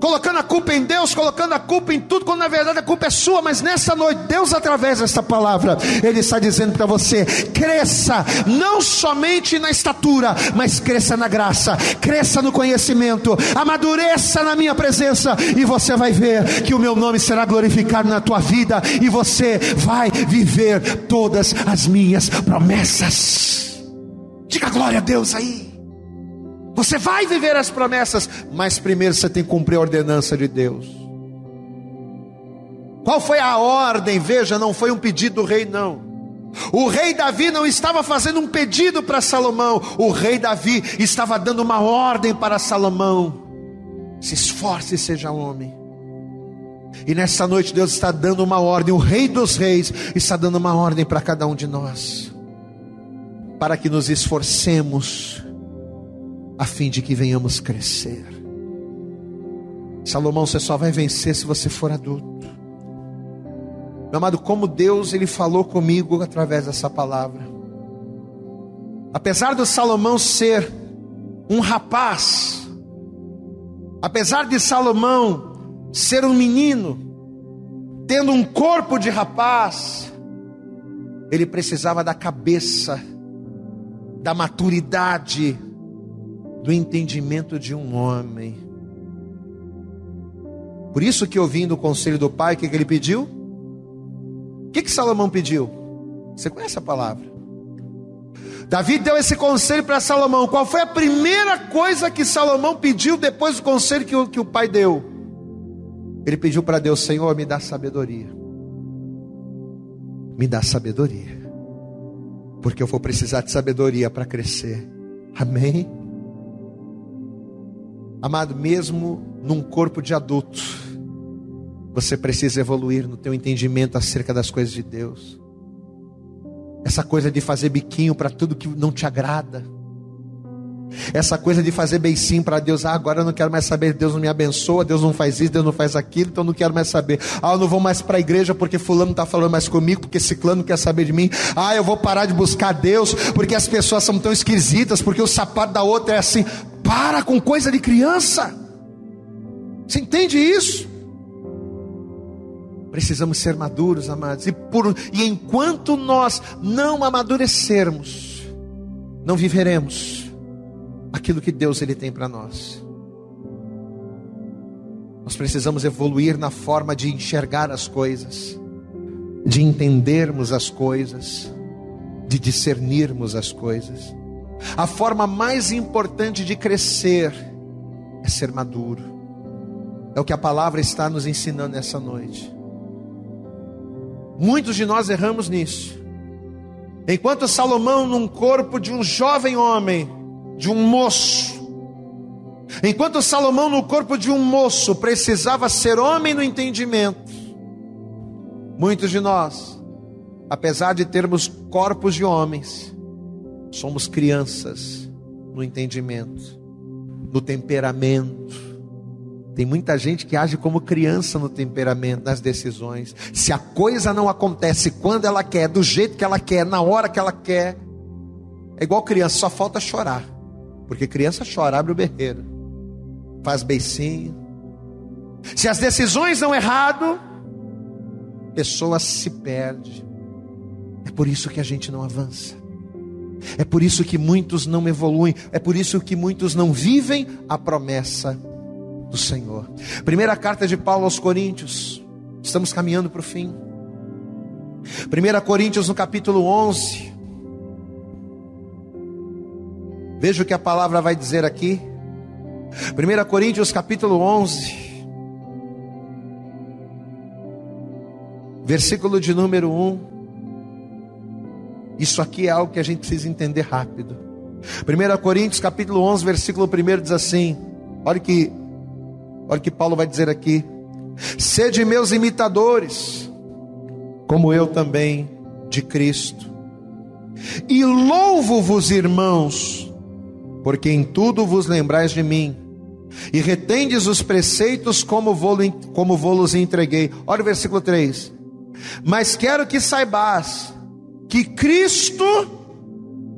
colocando a culpa em Deus, colocando a culpa em tudo, quando na verdade a culpa é sua, mas nessa noite, Deus, através dessa palavra, Ele está dizendo para você: cresça, não somente na estatura, mas cresça na graça, cresça no conhecimento, amadureça na minha presença, e você vai ver que o meu nome será glorificado na tua vida, e você vai viver todas as minhas promessas. Diga glória a Deus aí. Você vai viver as promessas, mas primeiro você tem que cumprir a ordenança de Deus. Qual foi a ordem? Veja, não foi um pedido do rei, não. O rei Davi não estava fazendo um pedido para Salomão, o rei Davi estava dando uma ordem para Salomão: se esforce e seja homem. E nessa noite Deus está dando uma ordem, o Rei dos Reis está dando uma ordem para cada um de nós, para que nos esforcemos a fim de que venhamos crescer. Salomão, você só vai vencer se você for adulto. Meu amado, como Deus ele falou comigo através dessa palavra. Apesar do Salomão ser um rapaz, apesar de Salomão ser um menino, tendo um corpo de rapaz, ele precisava da cabeça, da maturidade, do entendimento de um homem. Por isso que ouvindo o conselho do pai, o que, que ele pediu? O que, que Salomão pediu? Você conhece a palavra? Davi deu esse conselho para Salomão. Qual foi a primeira coisa que Salomão pediu depois do conselho que o, que o pai deu? Ele pediu para Deus: Senhor, me dá sabedoria. Me dá sabedoria. Porque eu vou precisar de sabedoria para crescer. Amém? Amado, mesmo num corpo de adulto, você precisa evoluir no teu entendimento acerca das coisas de Deus. Essa coisa de fazer biquinho para tudo que não te agrada. Essa coisa de fazer beicinho para Deus, ah, agora eu não quero mais saber, Deus não me abençoa, Deus não faz isso, Deus não faz aquilo, então eu não quero mais saber. Ah, eu não vou mais para a igreja porque fulano está falando mais comigo, porque ciclano quer saber de mim. Ah, eu vou parar de buscar Deus porque as pessoas são tão esquisitas, porque o sapato da outra é assim. Para com coisa de criança. Você entende isso? Precisamos ser maduros, amados. E, por, e enquanto nós não amadurecermos, não viveremos aquilo que Deus ele tem para nós. Nós precisamos evoluir na forma de enxergar as coisas, de entendermos as coisas, de discernirmos as coisas. A forma mais importante de crescer é ser maduro. É o que a palavra está nos ensinando nessa noite. Muitos de nós erramos nisso. Enquanto Salomão, num corpo de um jovem homem, de um moço, enquanto Salomão, no corpo de um moço, precisava ser homem no entendimento, muitos de nós, apesar de termos corpos de homens, Somos crianças no entendimento, no temperamento. Tem muita gente que age como criança no temperamento, nas decisões. Se a coisa não acontece quando ela quer, do jeito que ela quer, na hora que ela quer, é igual criança, só falta chorar. Porque criança chora, abre o berreiro, faz beicinho. Se as decisões não errado, pessoa se perde. É por isso que a gente não avança. É por isso que muitos não evoluem, é por isso que muitos não vivem a promessa do Senhor. Primeira carta de Paulo aos Coríntios, estamos caminhando para o fim. 1 Coríntios no capítulo 11. Veja o que a palavra vai dizer aqui. 1 Coríntios capítulo 11. Versículo de número 1. Isso aqui é algo que a gente precisa entender rápido. 1 Coríntios capítulo 11, versículo 1 diz assim: Olha que olha que Paulo vai dizer aqui. Sede meus imitadores, como eu também de Cristo. E louvo-vos, irmãos, porque em tudo vos lembrais de mim, e retendes os preceitos como vou, como vou los entreguei. Olha o versículo 3. Mas quero que saibas que Cristo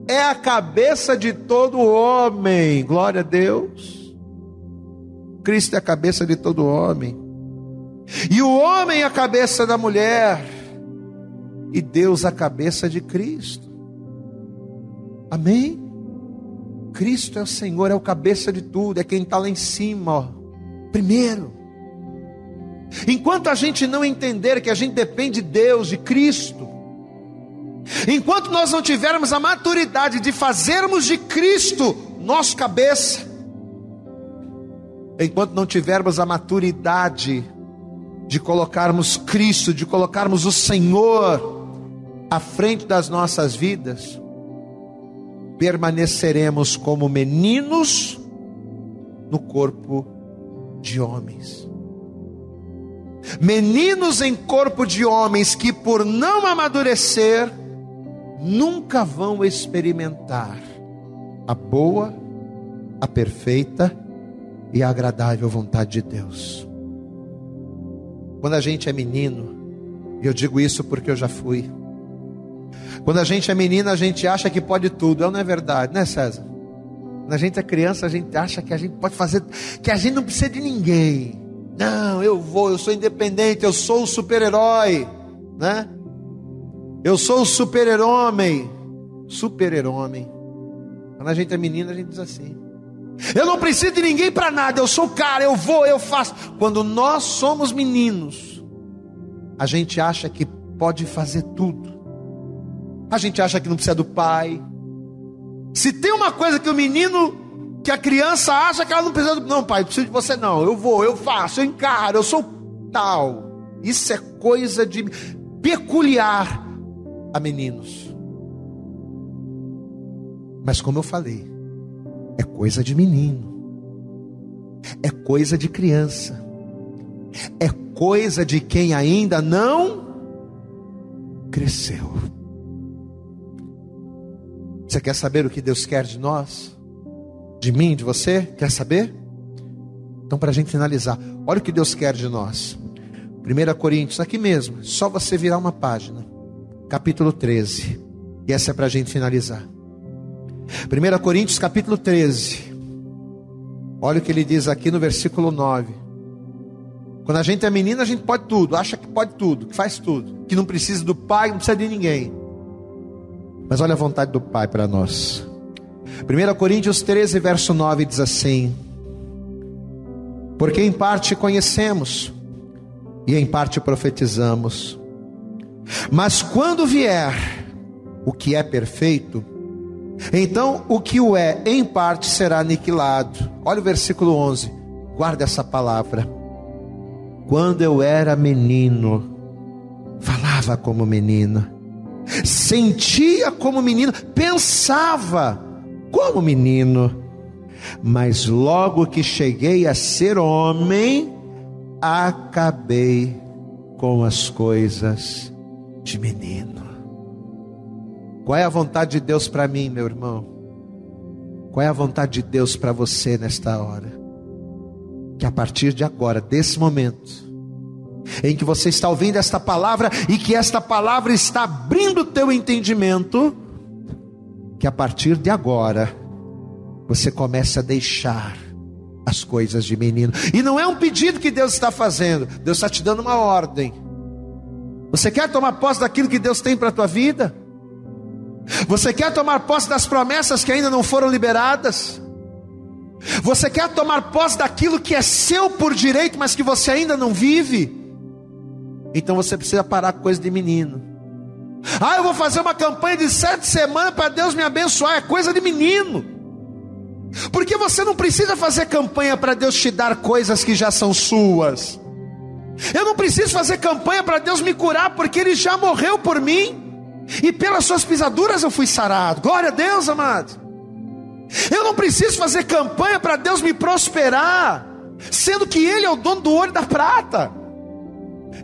é a cabeça de todo homem. Glória a Deus. Cristo é a cabeça de todo homem. E o homem é a cabeça da mulher. E Deus a cabeça de Cristo. Amém? Cristo é o Senhor, é o cabeça de tudo, é quem está lá em cima, ó. Primeiro. Enquanto a gente não entender que a gente depende de Deus, de Cristo, enquanto nós não tivermos a maturidade de fazermos de Cristo nosso cabeça, enquanto não tivermos a maturidade de colocarmos Cristo, de colocarmos o Senhor à frente das nossas vidas, permaneceremos como meninos no corpo de homens. Meninos em corpo de homens que, por não amadurecer, nunca vão experimentar a boa, a perfeita e a agradável vontade de Deus. Quando a gente é menino, e eu digo isso porque eu já fui, quando a gente é menina, a gente acha que pode tudo. Não é verdade, né, César? Quando a gente é criança, a gente acha que a gente pode fazer, que a gente não precisa de ninguém. Não, eu vou, eu sou independente, eu sou o super-herói, né? Eu sou o super-herói, super-herói. Quando a gente é menina, a gente diz assim: Eu não preciso de ninguém para nada, eu sou o cara, eu vou, eu faço. Quando nós somos meninos, a gente acha que pode fazer tudo. A gente acha que não precisa do pai. Se tem uma coisa que o menino, que a criança acha que ela não precisa do. Não, pai, preciso de você não. Eu vou, eu faço, eu encaro, eu sou tal. Isso é coisa de peculiar a meninos. Mas como eu falei, é coisa de menino. É coisa de criança. É coisa de quem ainda não cresceu. Você quer saber o que Deus quer de nós? De mim, de você? Quer saber? Então, para a gente finalizar, olha o que Deus quer de nós. 1 Coríntios, aqui mesmo, só você virar uma página, capítulo 13, e essa é para a gente finalizar. 1 Coríntios, capítulo 13, olha o que ele diz aqui no versículo 9. Quando a gente é menina, a gente pode tudo, acha que pode tudo, que faz tudo, que não precisa do pai, não precisa de ninguém. Mas olha a vontade do Pai para nós. 1 Coríntios 13, verso 9 diz assim: Porque em parte conhecemos, e em parte profetizamos, mas quando vier o que é perfeito, então o que o é em parte será aniquilado. Olha o versículo 11, guarda essa palavra. Quando eu era menino, falava como menina sentia como menino, pensava como menino, mas logo que cheguei a ser homem, acabei com as coisas de menino. Qual é a vontade de Deus para mim, meu irmão? Qual é a vontade de Deus para você nesta hora? Que a partir de agora, desse momento, em que você está ouvindo esta palavra e que esta palavra está abrindo o teu entendimento, que a partir de agora você comece a deixar as coisas de menino. E não é um pedido que Deus está fazendo, Deus está te dando uma ordem. Você quer tomar posse daquilo que Deus tem para a tua vida? Você quer tomar posse das promessas que ainda não foram liberadas? Você quer tomar posse daquilo que é seu por direito, mas que você ainda não vive? Então você precisa parar com coisa de menino. Ah, eu vou fazer uma campanha de sete semanas para Deus me abençoar. É coisa de menino. Porque você não precisa fazer campanha para Deus te dar coisas que já são suas. Eu não preciso fazer campanha para Deus me curar, porque Ele já morreu por mim. E pelas suas pisaduras eu fui sarado. Glória a Deus, amado. Eu não preciso fazer campanha para Deus me prosperar, sendo que Ele é o dono do ouro e da prata.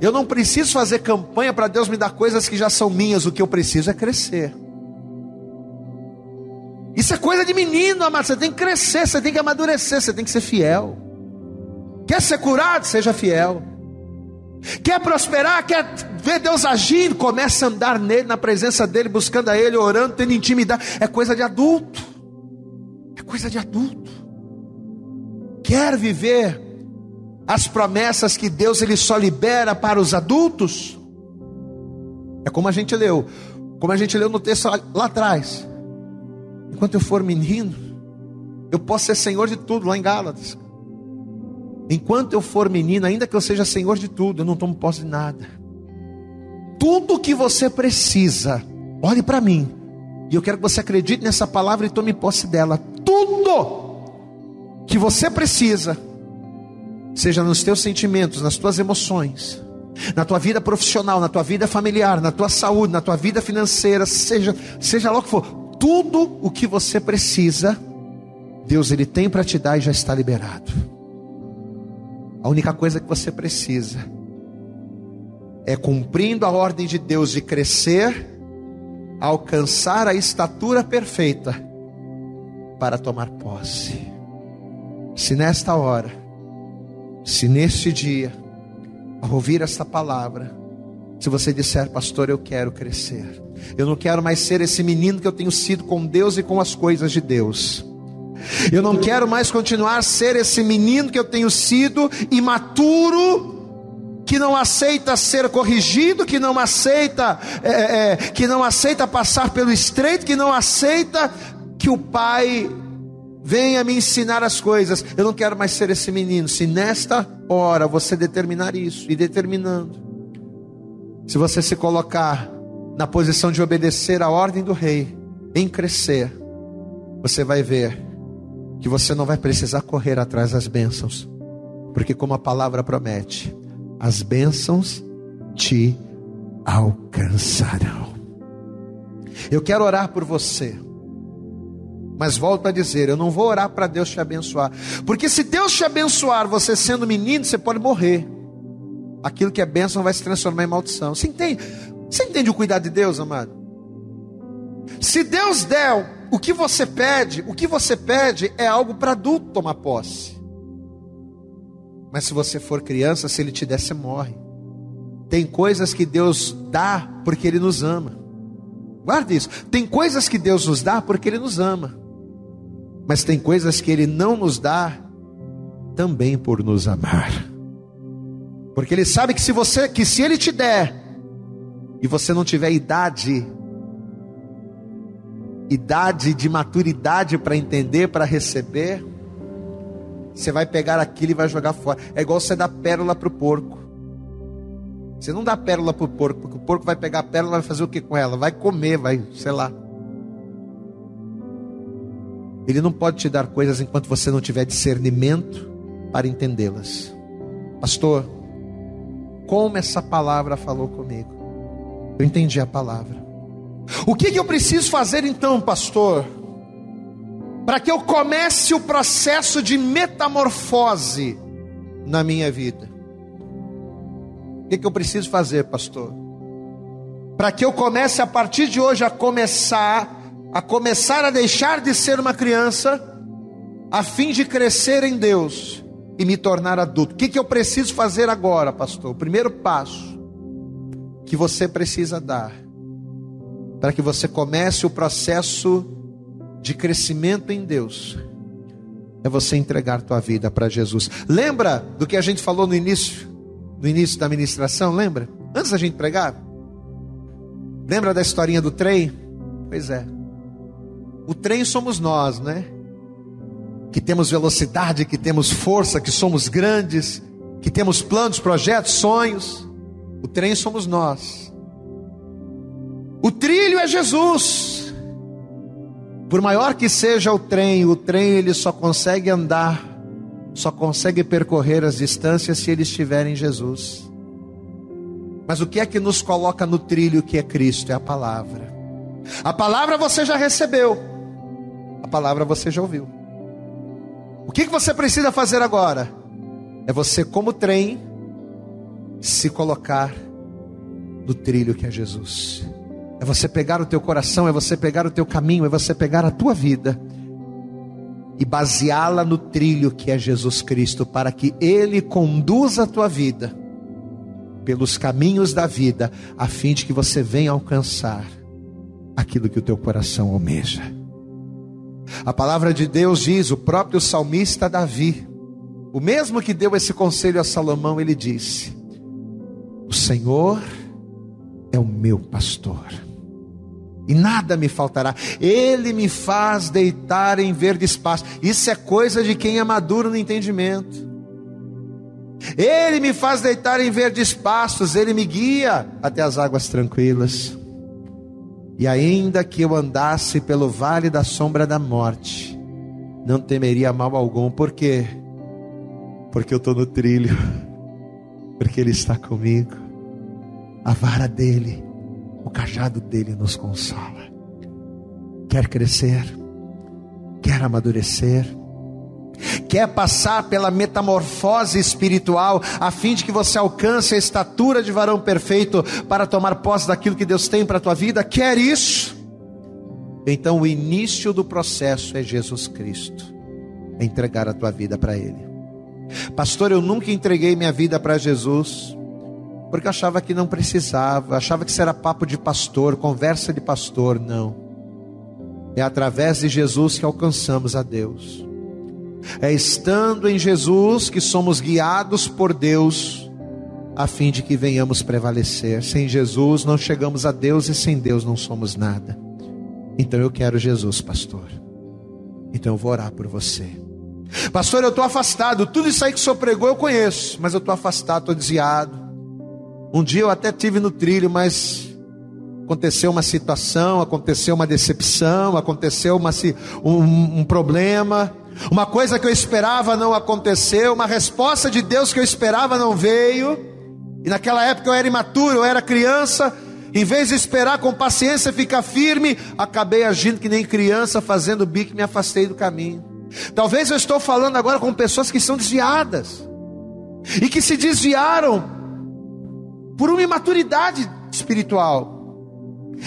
Eu não preciso fazer campanha para Deus me dar coisas que já são minhas, o que eu preciso é crescer. Isso é coisa de menino, amado. Você tem que crescer, você tem que amadurecer, você tem que ser fiel. Quer ser curado? Seja fiel. Quer prosperar? Quer ver Deus agindo? Comece a andar nele, na presença dele, buscando a ele, orando, tendo intimidade. É coisa de adulto. É coisa de adulto. Quer viver as promessas que Deus ele só libera para os adultos? É como a gente leu, como a gente leu no texto lá, atrás. Enquanto eu for menino, eu posso ser senhor de tudo, lá em Gálatas. Enquanto eu for menino, ainda que eu seja senhor de tudo, eu não tomo posse de nada. Tudo que você precisa, olhe para mim, e eu quero que você acredite nessa palavra e tome posse dela. Tudo que você precisa, seja nos teus sentimentos, nas tuas emoções, na tua vida profissional, na tua vida familiar, na tua saúde, na tua vida financeira, seja, seja lá o que for, tudo o que você precisa, Deus ele tem para te dar e já está liberado. A única coisa que você precisa é cumprindo a ordem de Deus de crescer, alcançar a estatura perfeita para tomar posse. Se nesta hora, se neste dia, ao ouvir esta palavra, se você disser, pastor, eu quero crescer, eu não quero mais ser esse menino que eu tenho sido com Deus e com as coisas de Deus. Eu não quero mais continuar a ser esse menino que eu tenho sido, imaturo, que não aceita ser corrigido, que não aceita, é, é, que não aceita passar pelo estreito, que não aceita que o pai venha me ensinar as coisas. Eu não quero mais ser esse menino. Se nesta hora você determinar isso e determinando, se você se colocar na posição de obedecer a ordem do rei, em crescer, você vai ver que você não vai precisar correr atrás das bênçãos, porque, como a palavra promete, as bênçãos te alcançarão. Eu quero orar por você. Mas volto a dizer, eu não vou orar para Deus te abençoar. Porque se Deus te abençoar, você sendo menino, você pode morrer. Aquilo que é bênção vai se transformar em maldição. Você entende? Você entende o cuidado de Deus, amado? Se Deus der o que você pede, o que você pede é algo para adulto tomar posse. Mas se você for criança, se Ele te der, você morre. Tem coisas que Deus dá porque Ele nos ama. Guarde isso. Tem coisas que Deus nos dá porque Ele nos ama. Mas tem coisas que Ele não nos dá também por nos amar. Porque Ele sabe que se você, que se Ele te der, e você não tiver idade, idade de maturidade para entender, para receber, você vai pegar aquilo e vai jogar fora. É igual você dar pérola para o porco. Você não dá pérola para o porco, porque o porco vai pegar a pérola e vai fazer o que com ela? Vai comer, vai, sei lá. Ele não pode te dar coisas enquanto você não tiver discernimento para entendê-las. Pastor, como essa palavra falou comigo? Eu entendi a palavra. O que, que eu preciso fazer então, pastor? Para que eu comece o processo de metamorfose na minha vida. O que, que eu preciso fazer, pastor? Para que eu comece a partir de hoje a começar, a começar a deixar de ser uma criança, a fim de crescer em Deus e me tornar adulto. O que, que eu preciso fazer agora, pastor? O primeiro passo que você precisa dar para que você comece o processo de crescimento em Deus é você entregar tua vida para Jesus. Lembra do que a gente falou no início, no início da ministração, lembra? Antes da gente pregar? Lembra da historinha do trem? Pois é. O trem somos nós, né? Que temos velocidade, que temos força, que somos grandes, que temos planos, projetos, sonhos. O trem somos nós. O trilho é Jesus. Por maior que seja o trem, o trem ele só consegue andar, só consegue percorrer as distâncias se ele estiver em Jesus. Mas o que é que nos coloca no trilho que é Cristo? É a palavra. A palavra você já recebeu, a palavra você já ouviu. O que, que você precisa fazer agora? É você, como trem, se colocar no trilho que é Jesus. É você pegar o teu coração, é você pegar o teu caminho, é você pegar a tua vida e baseá-la no trilho que é Jesus Cristo, para que Ele conduza a tua vida pelos caminhos da vida, a fim de que você venha alcançar aquilo que o teu coração almeja. A palavra de Deus diz, o próprio salmista Davi, o mesmo que deu esse conselho a Salomão, ele disse: O Senhor é o meu pastor e nada me faltará. Ele me faz deitar em verdes pastos. Isso é coisa de quem é maduro no entendimento. Ele me faz deitar em verdes pastos, ele me guia até as águas tranquilas. E ainda que eu andasse pelo vale da sombra da morte, não temeria mal algum, por quê? Porque eu estou no trilho, porque Ele está comigo, a vara dele o cajado dele nos consola. Quer crescer, quer amadurecer, quer passar pela metamorfose espiritual, a fim de que você alcance a estatura de varão perfeito para tomar posse daquilo que Deus tem para a tua vida, quer isso? Então o início do processo é Jesus Cristo, é entregar a tua vida para Ele. Pastor, eu nunca entreguei minha vida para Jesus porque achava que não precisava, achava que isso era papo de pastor, conversa de pastor. Não. É através de Jesus que alcançamos a Deus. É estando em Jesus que somos guiados por Deus, a fim de que venhamos prevalecer. Sem Jesus não chegamos a Deus e sem Deus não somos nada. Então eu quero Jesus, pastor. Então eu vou orar por você. Pastor, eu estou afastado. Tudo isso aí que o senhor pregou eu conheço, mas eu estou afastado, estou desviado. Um dia eu até tive no trilho, mas aconteceu uma situação, aconteceu uma decepção, aconteceu uma, um, um problema, uma coisa que eu esperava não aconteceu, uma resposta de Deus que eu esperava não veio. E naquela época eu era imaturo, eu era criança. Em vez de esperar com paciência ficar firme, acabei agindo que nem criança, fazendo bico e me afastei do caminho. Talvez eu estou falando agora com pessoas que são desviadas e que se desviaram por uma imaturidade espiritual.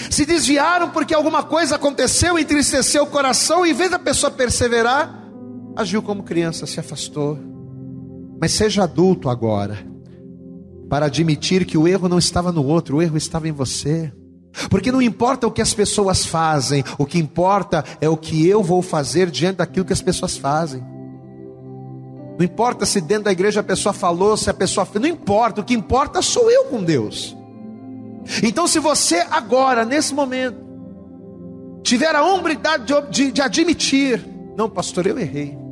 Se desviaram porque alguma coisa aconteceu, entristeceu o coração, e em vez da pessoa perseverar, agiu como criança, se afastou. Mas seja adulto agora, para admitir que o erro não estava no outro, o erro estava em você. Porque não importa o que as pessoas fazem, o que importa é o que eu vou fazer diante daquilo que as pessoas fazem. Não importa se dentro da igreja a pessoa falou, se a pessoa não importa, o que importa sou eu com Deus. Então, se você agora, nesse momento, tiver a hombridade de, de, de admitir, não, pastor, eu errei.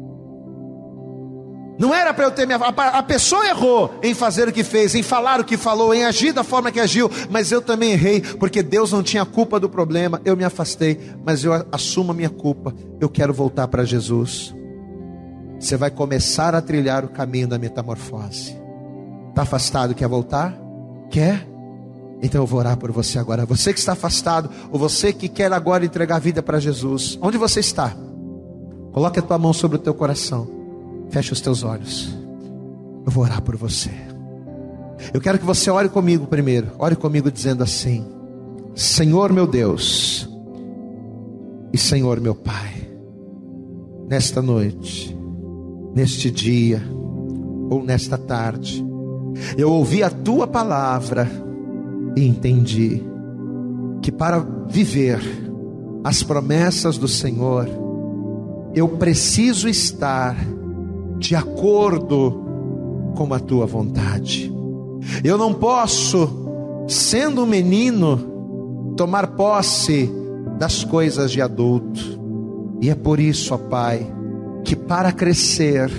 Não era para eu ter minha. A pessoa errou em fazer o que fez, em falar o que falou, em agir da forma que agiu, mas eu também errei, porque Deus não tinha culpa do problema, eu me afastei, mas eu assumo a minha culpa, eu quero voltar para Jesus você vai começar a trilhar o caminho da metamorfose. Está afastado, quer voltar? Quer? Então eu vou orar por você agora. Você que está afastado, ou você que quer agora entregar a vida para Jesus, onde você está? Coloque a tua mão sobre o teu coração. Feche os teus olhos. Eu vou orar por você. Eu quero que você ore comigo primeiro. Ore comigo dizendo assim: Senhor meu Deus e Senhor meu Pai, nesta noite neste dia ou nesta tarde. Eu ouvi a tua palavra e entendi que para viver as promessas do Senhor, eu preciso estar de acordo com a tua vontade. Eu não posso, sendo um menino, tomar posse das coisas de adulto. E é por isso, ó Pai, que para crescer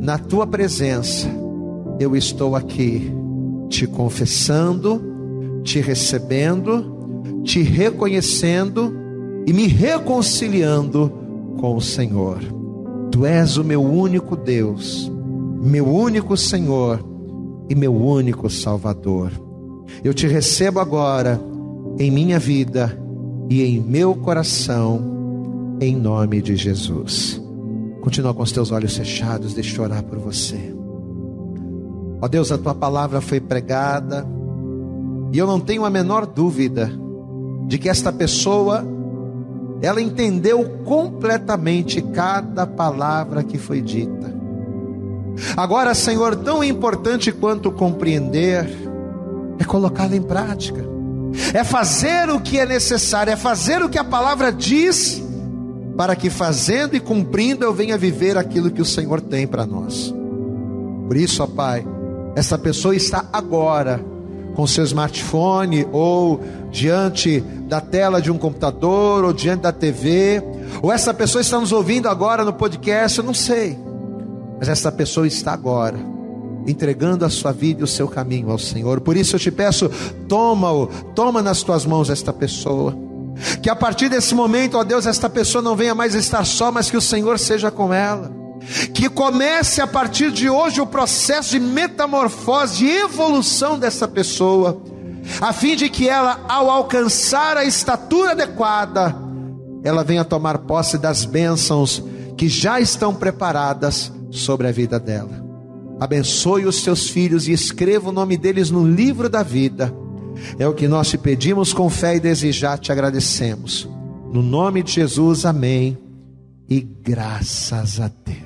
na tua presença, eu estou aqui te confessando, te recebendo, te reconhecendo e me reconciliando com o Senhor. Tu és o meu único Deus, meu único Senhor e meu único Salvador. Eu te recebo agora em minha vida e em meu coração, em nome de Jesus. Continua com os teus olhos fechados, deixa eu orar por você. Ó Deus, a tua palavra foi pregada, e eu não tenho a menor dúvida de que esta pessoa ela entendeu completamente cada palavra que foi dita. Agora, Senhor, tão importante quanto compreender é colocá-la em prática, é fazer o que é necessário, é fazer o que a palavra diz, para que fazendo e cumprindo eu venha viver aquilo que o Senhor tem para nós. Por isso, ó Pai, essa pessoa está agora com seu smartphone ou diante da tela de um computador ou diante da TV, ou essa pessoa está nos ouvindo agora no podcast, eu não sei. Mas essa pessoa está agora entregando a sua vida e o seu caminho ao Senhor. Por isso eu te peço, toma-o, toma nas tuas mãos esta pessoa. Que a partir desse momento, ó Deus, esta pessoa não venha mais estar só, mas que o Senhor seja com ela. Que comece a partir de hoje o processo de metamorfose, de evolução dessa pessoa, a fim de que ela, ao alcançar a estatura adequada, ela venha tomar posse das bênçãos que já estão preparadas sobre a vida dela. Abençoe os teus filhos e escreva o nome deles no livro da vida. É o que nós te pedimos com fé e desejar te agradecemos. No nome de Jesus, amém. E graças a Deus.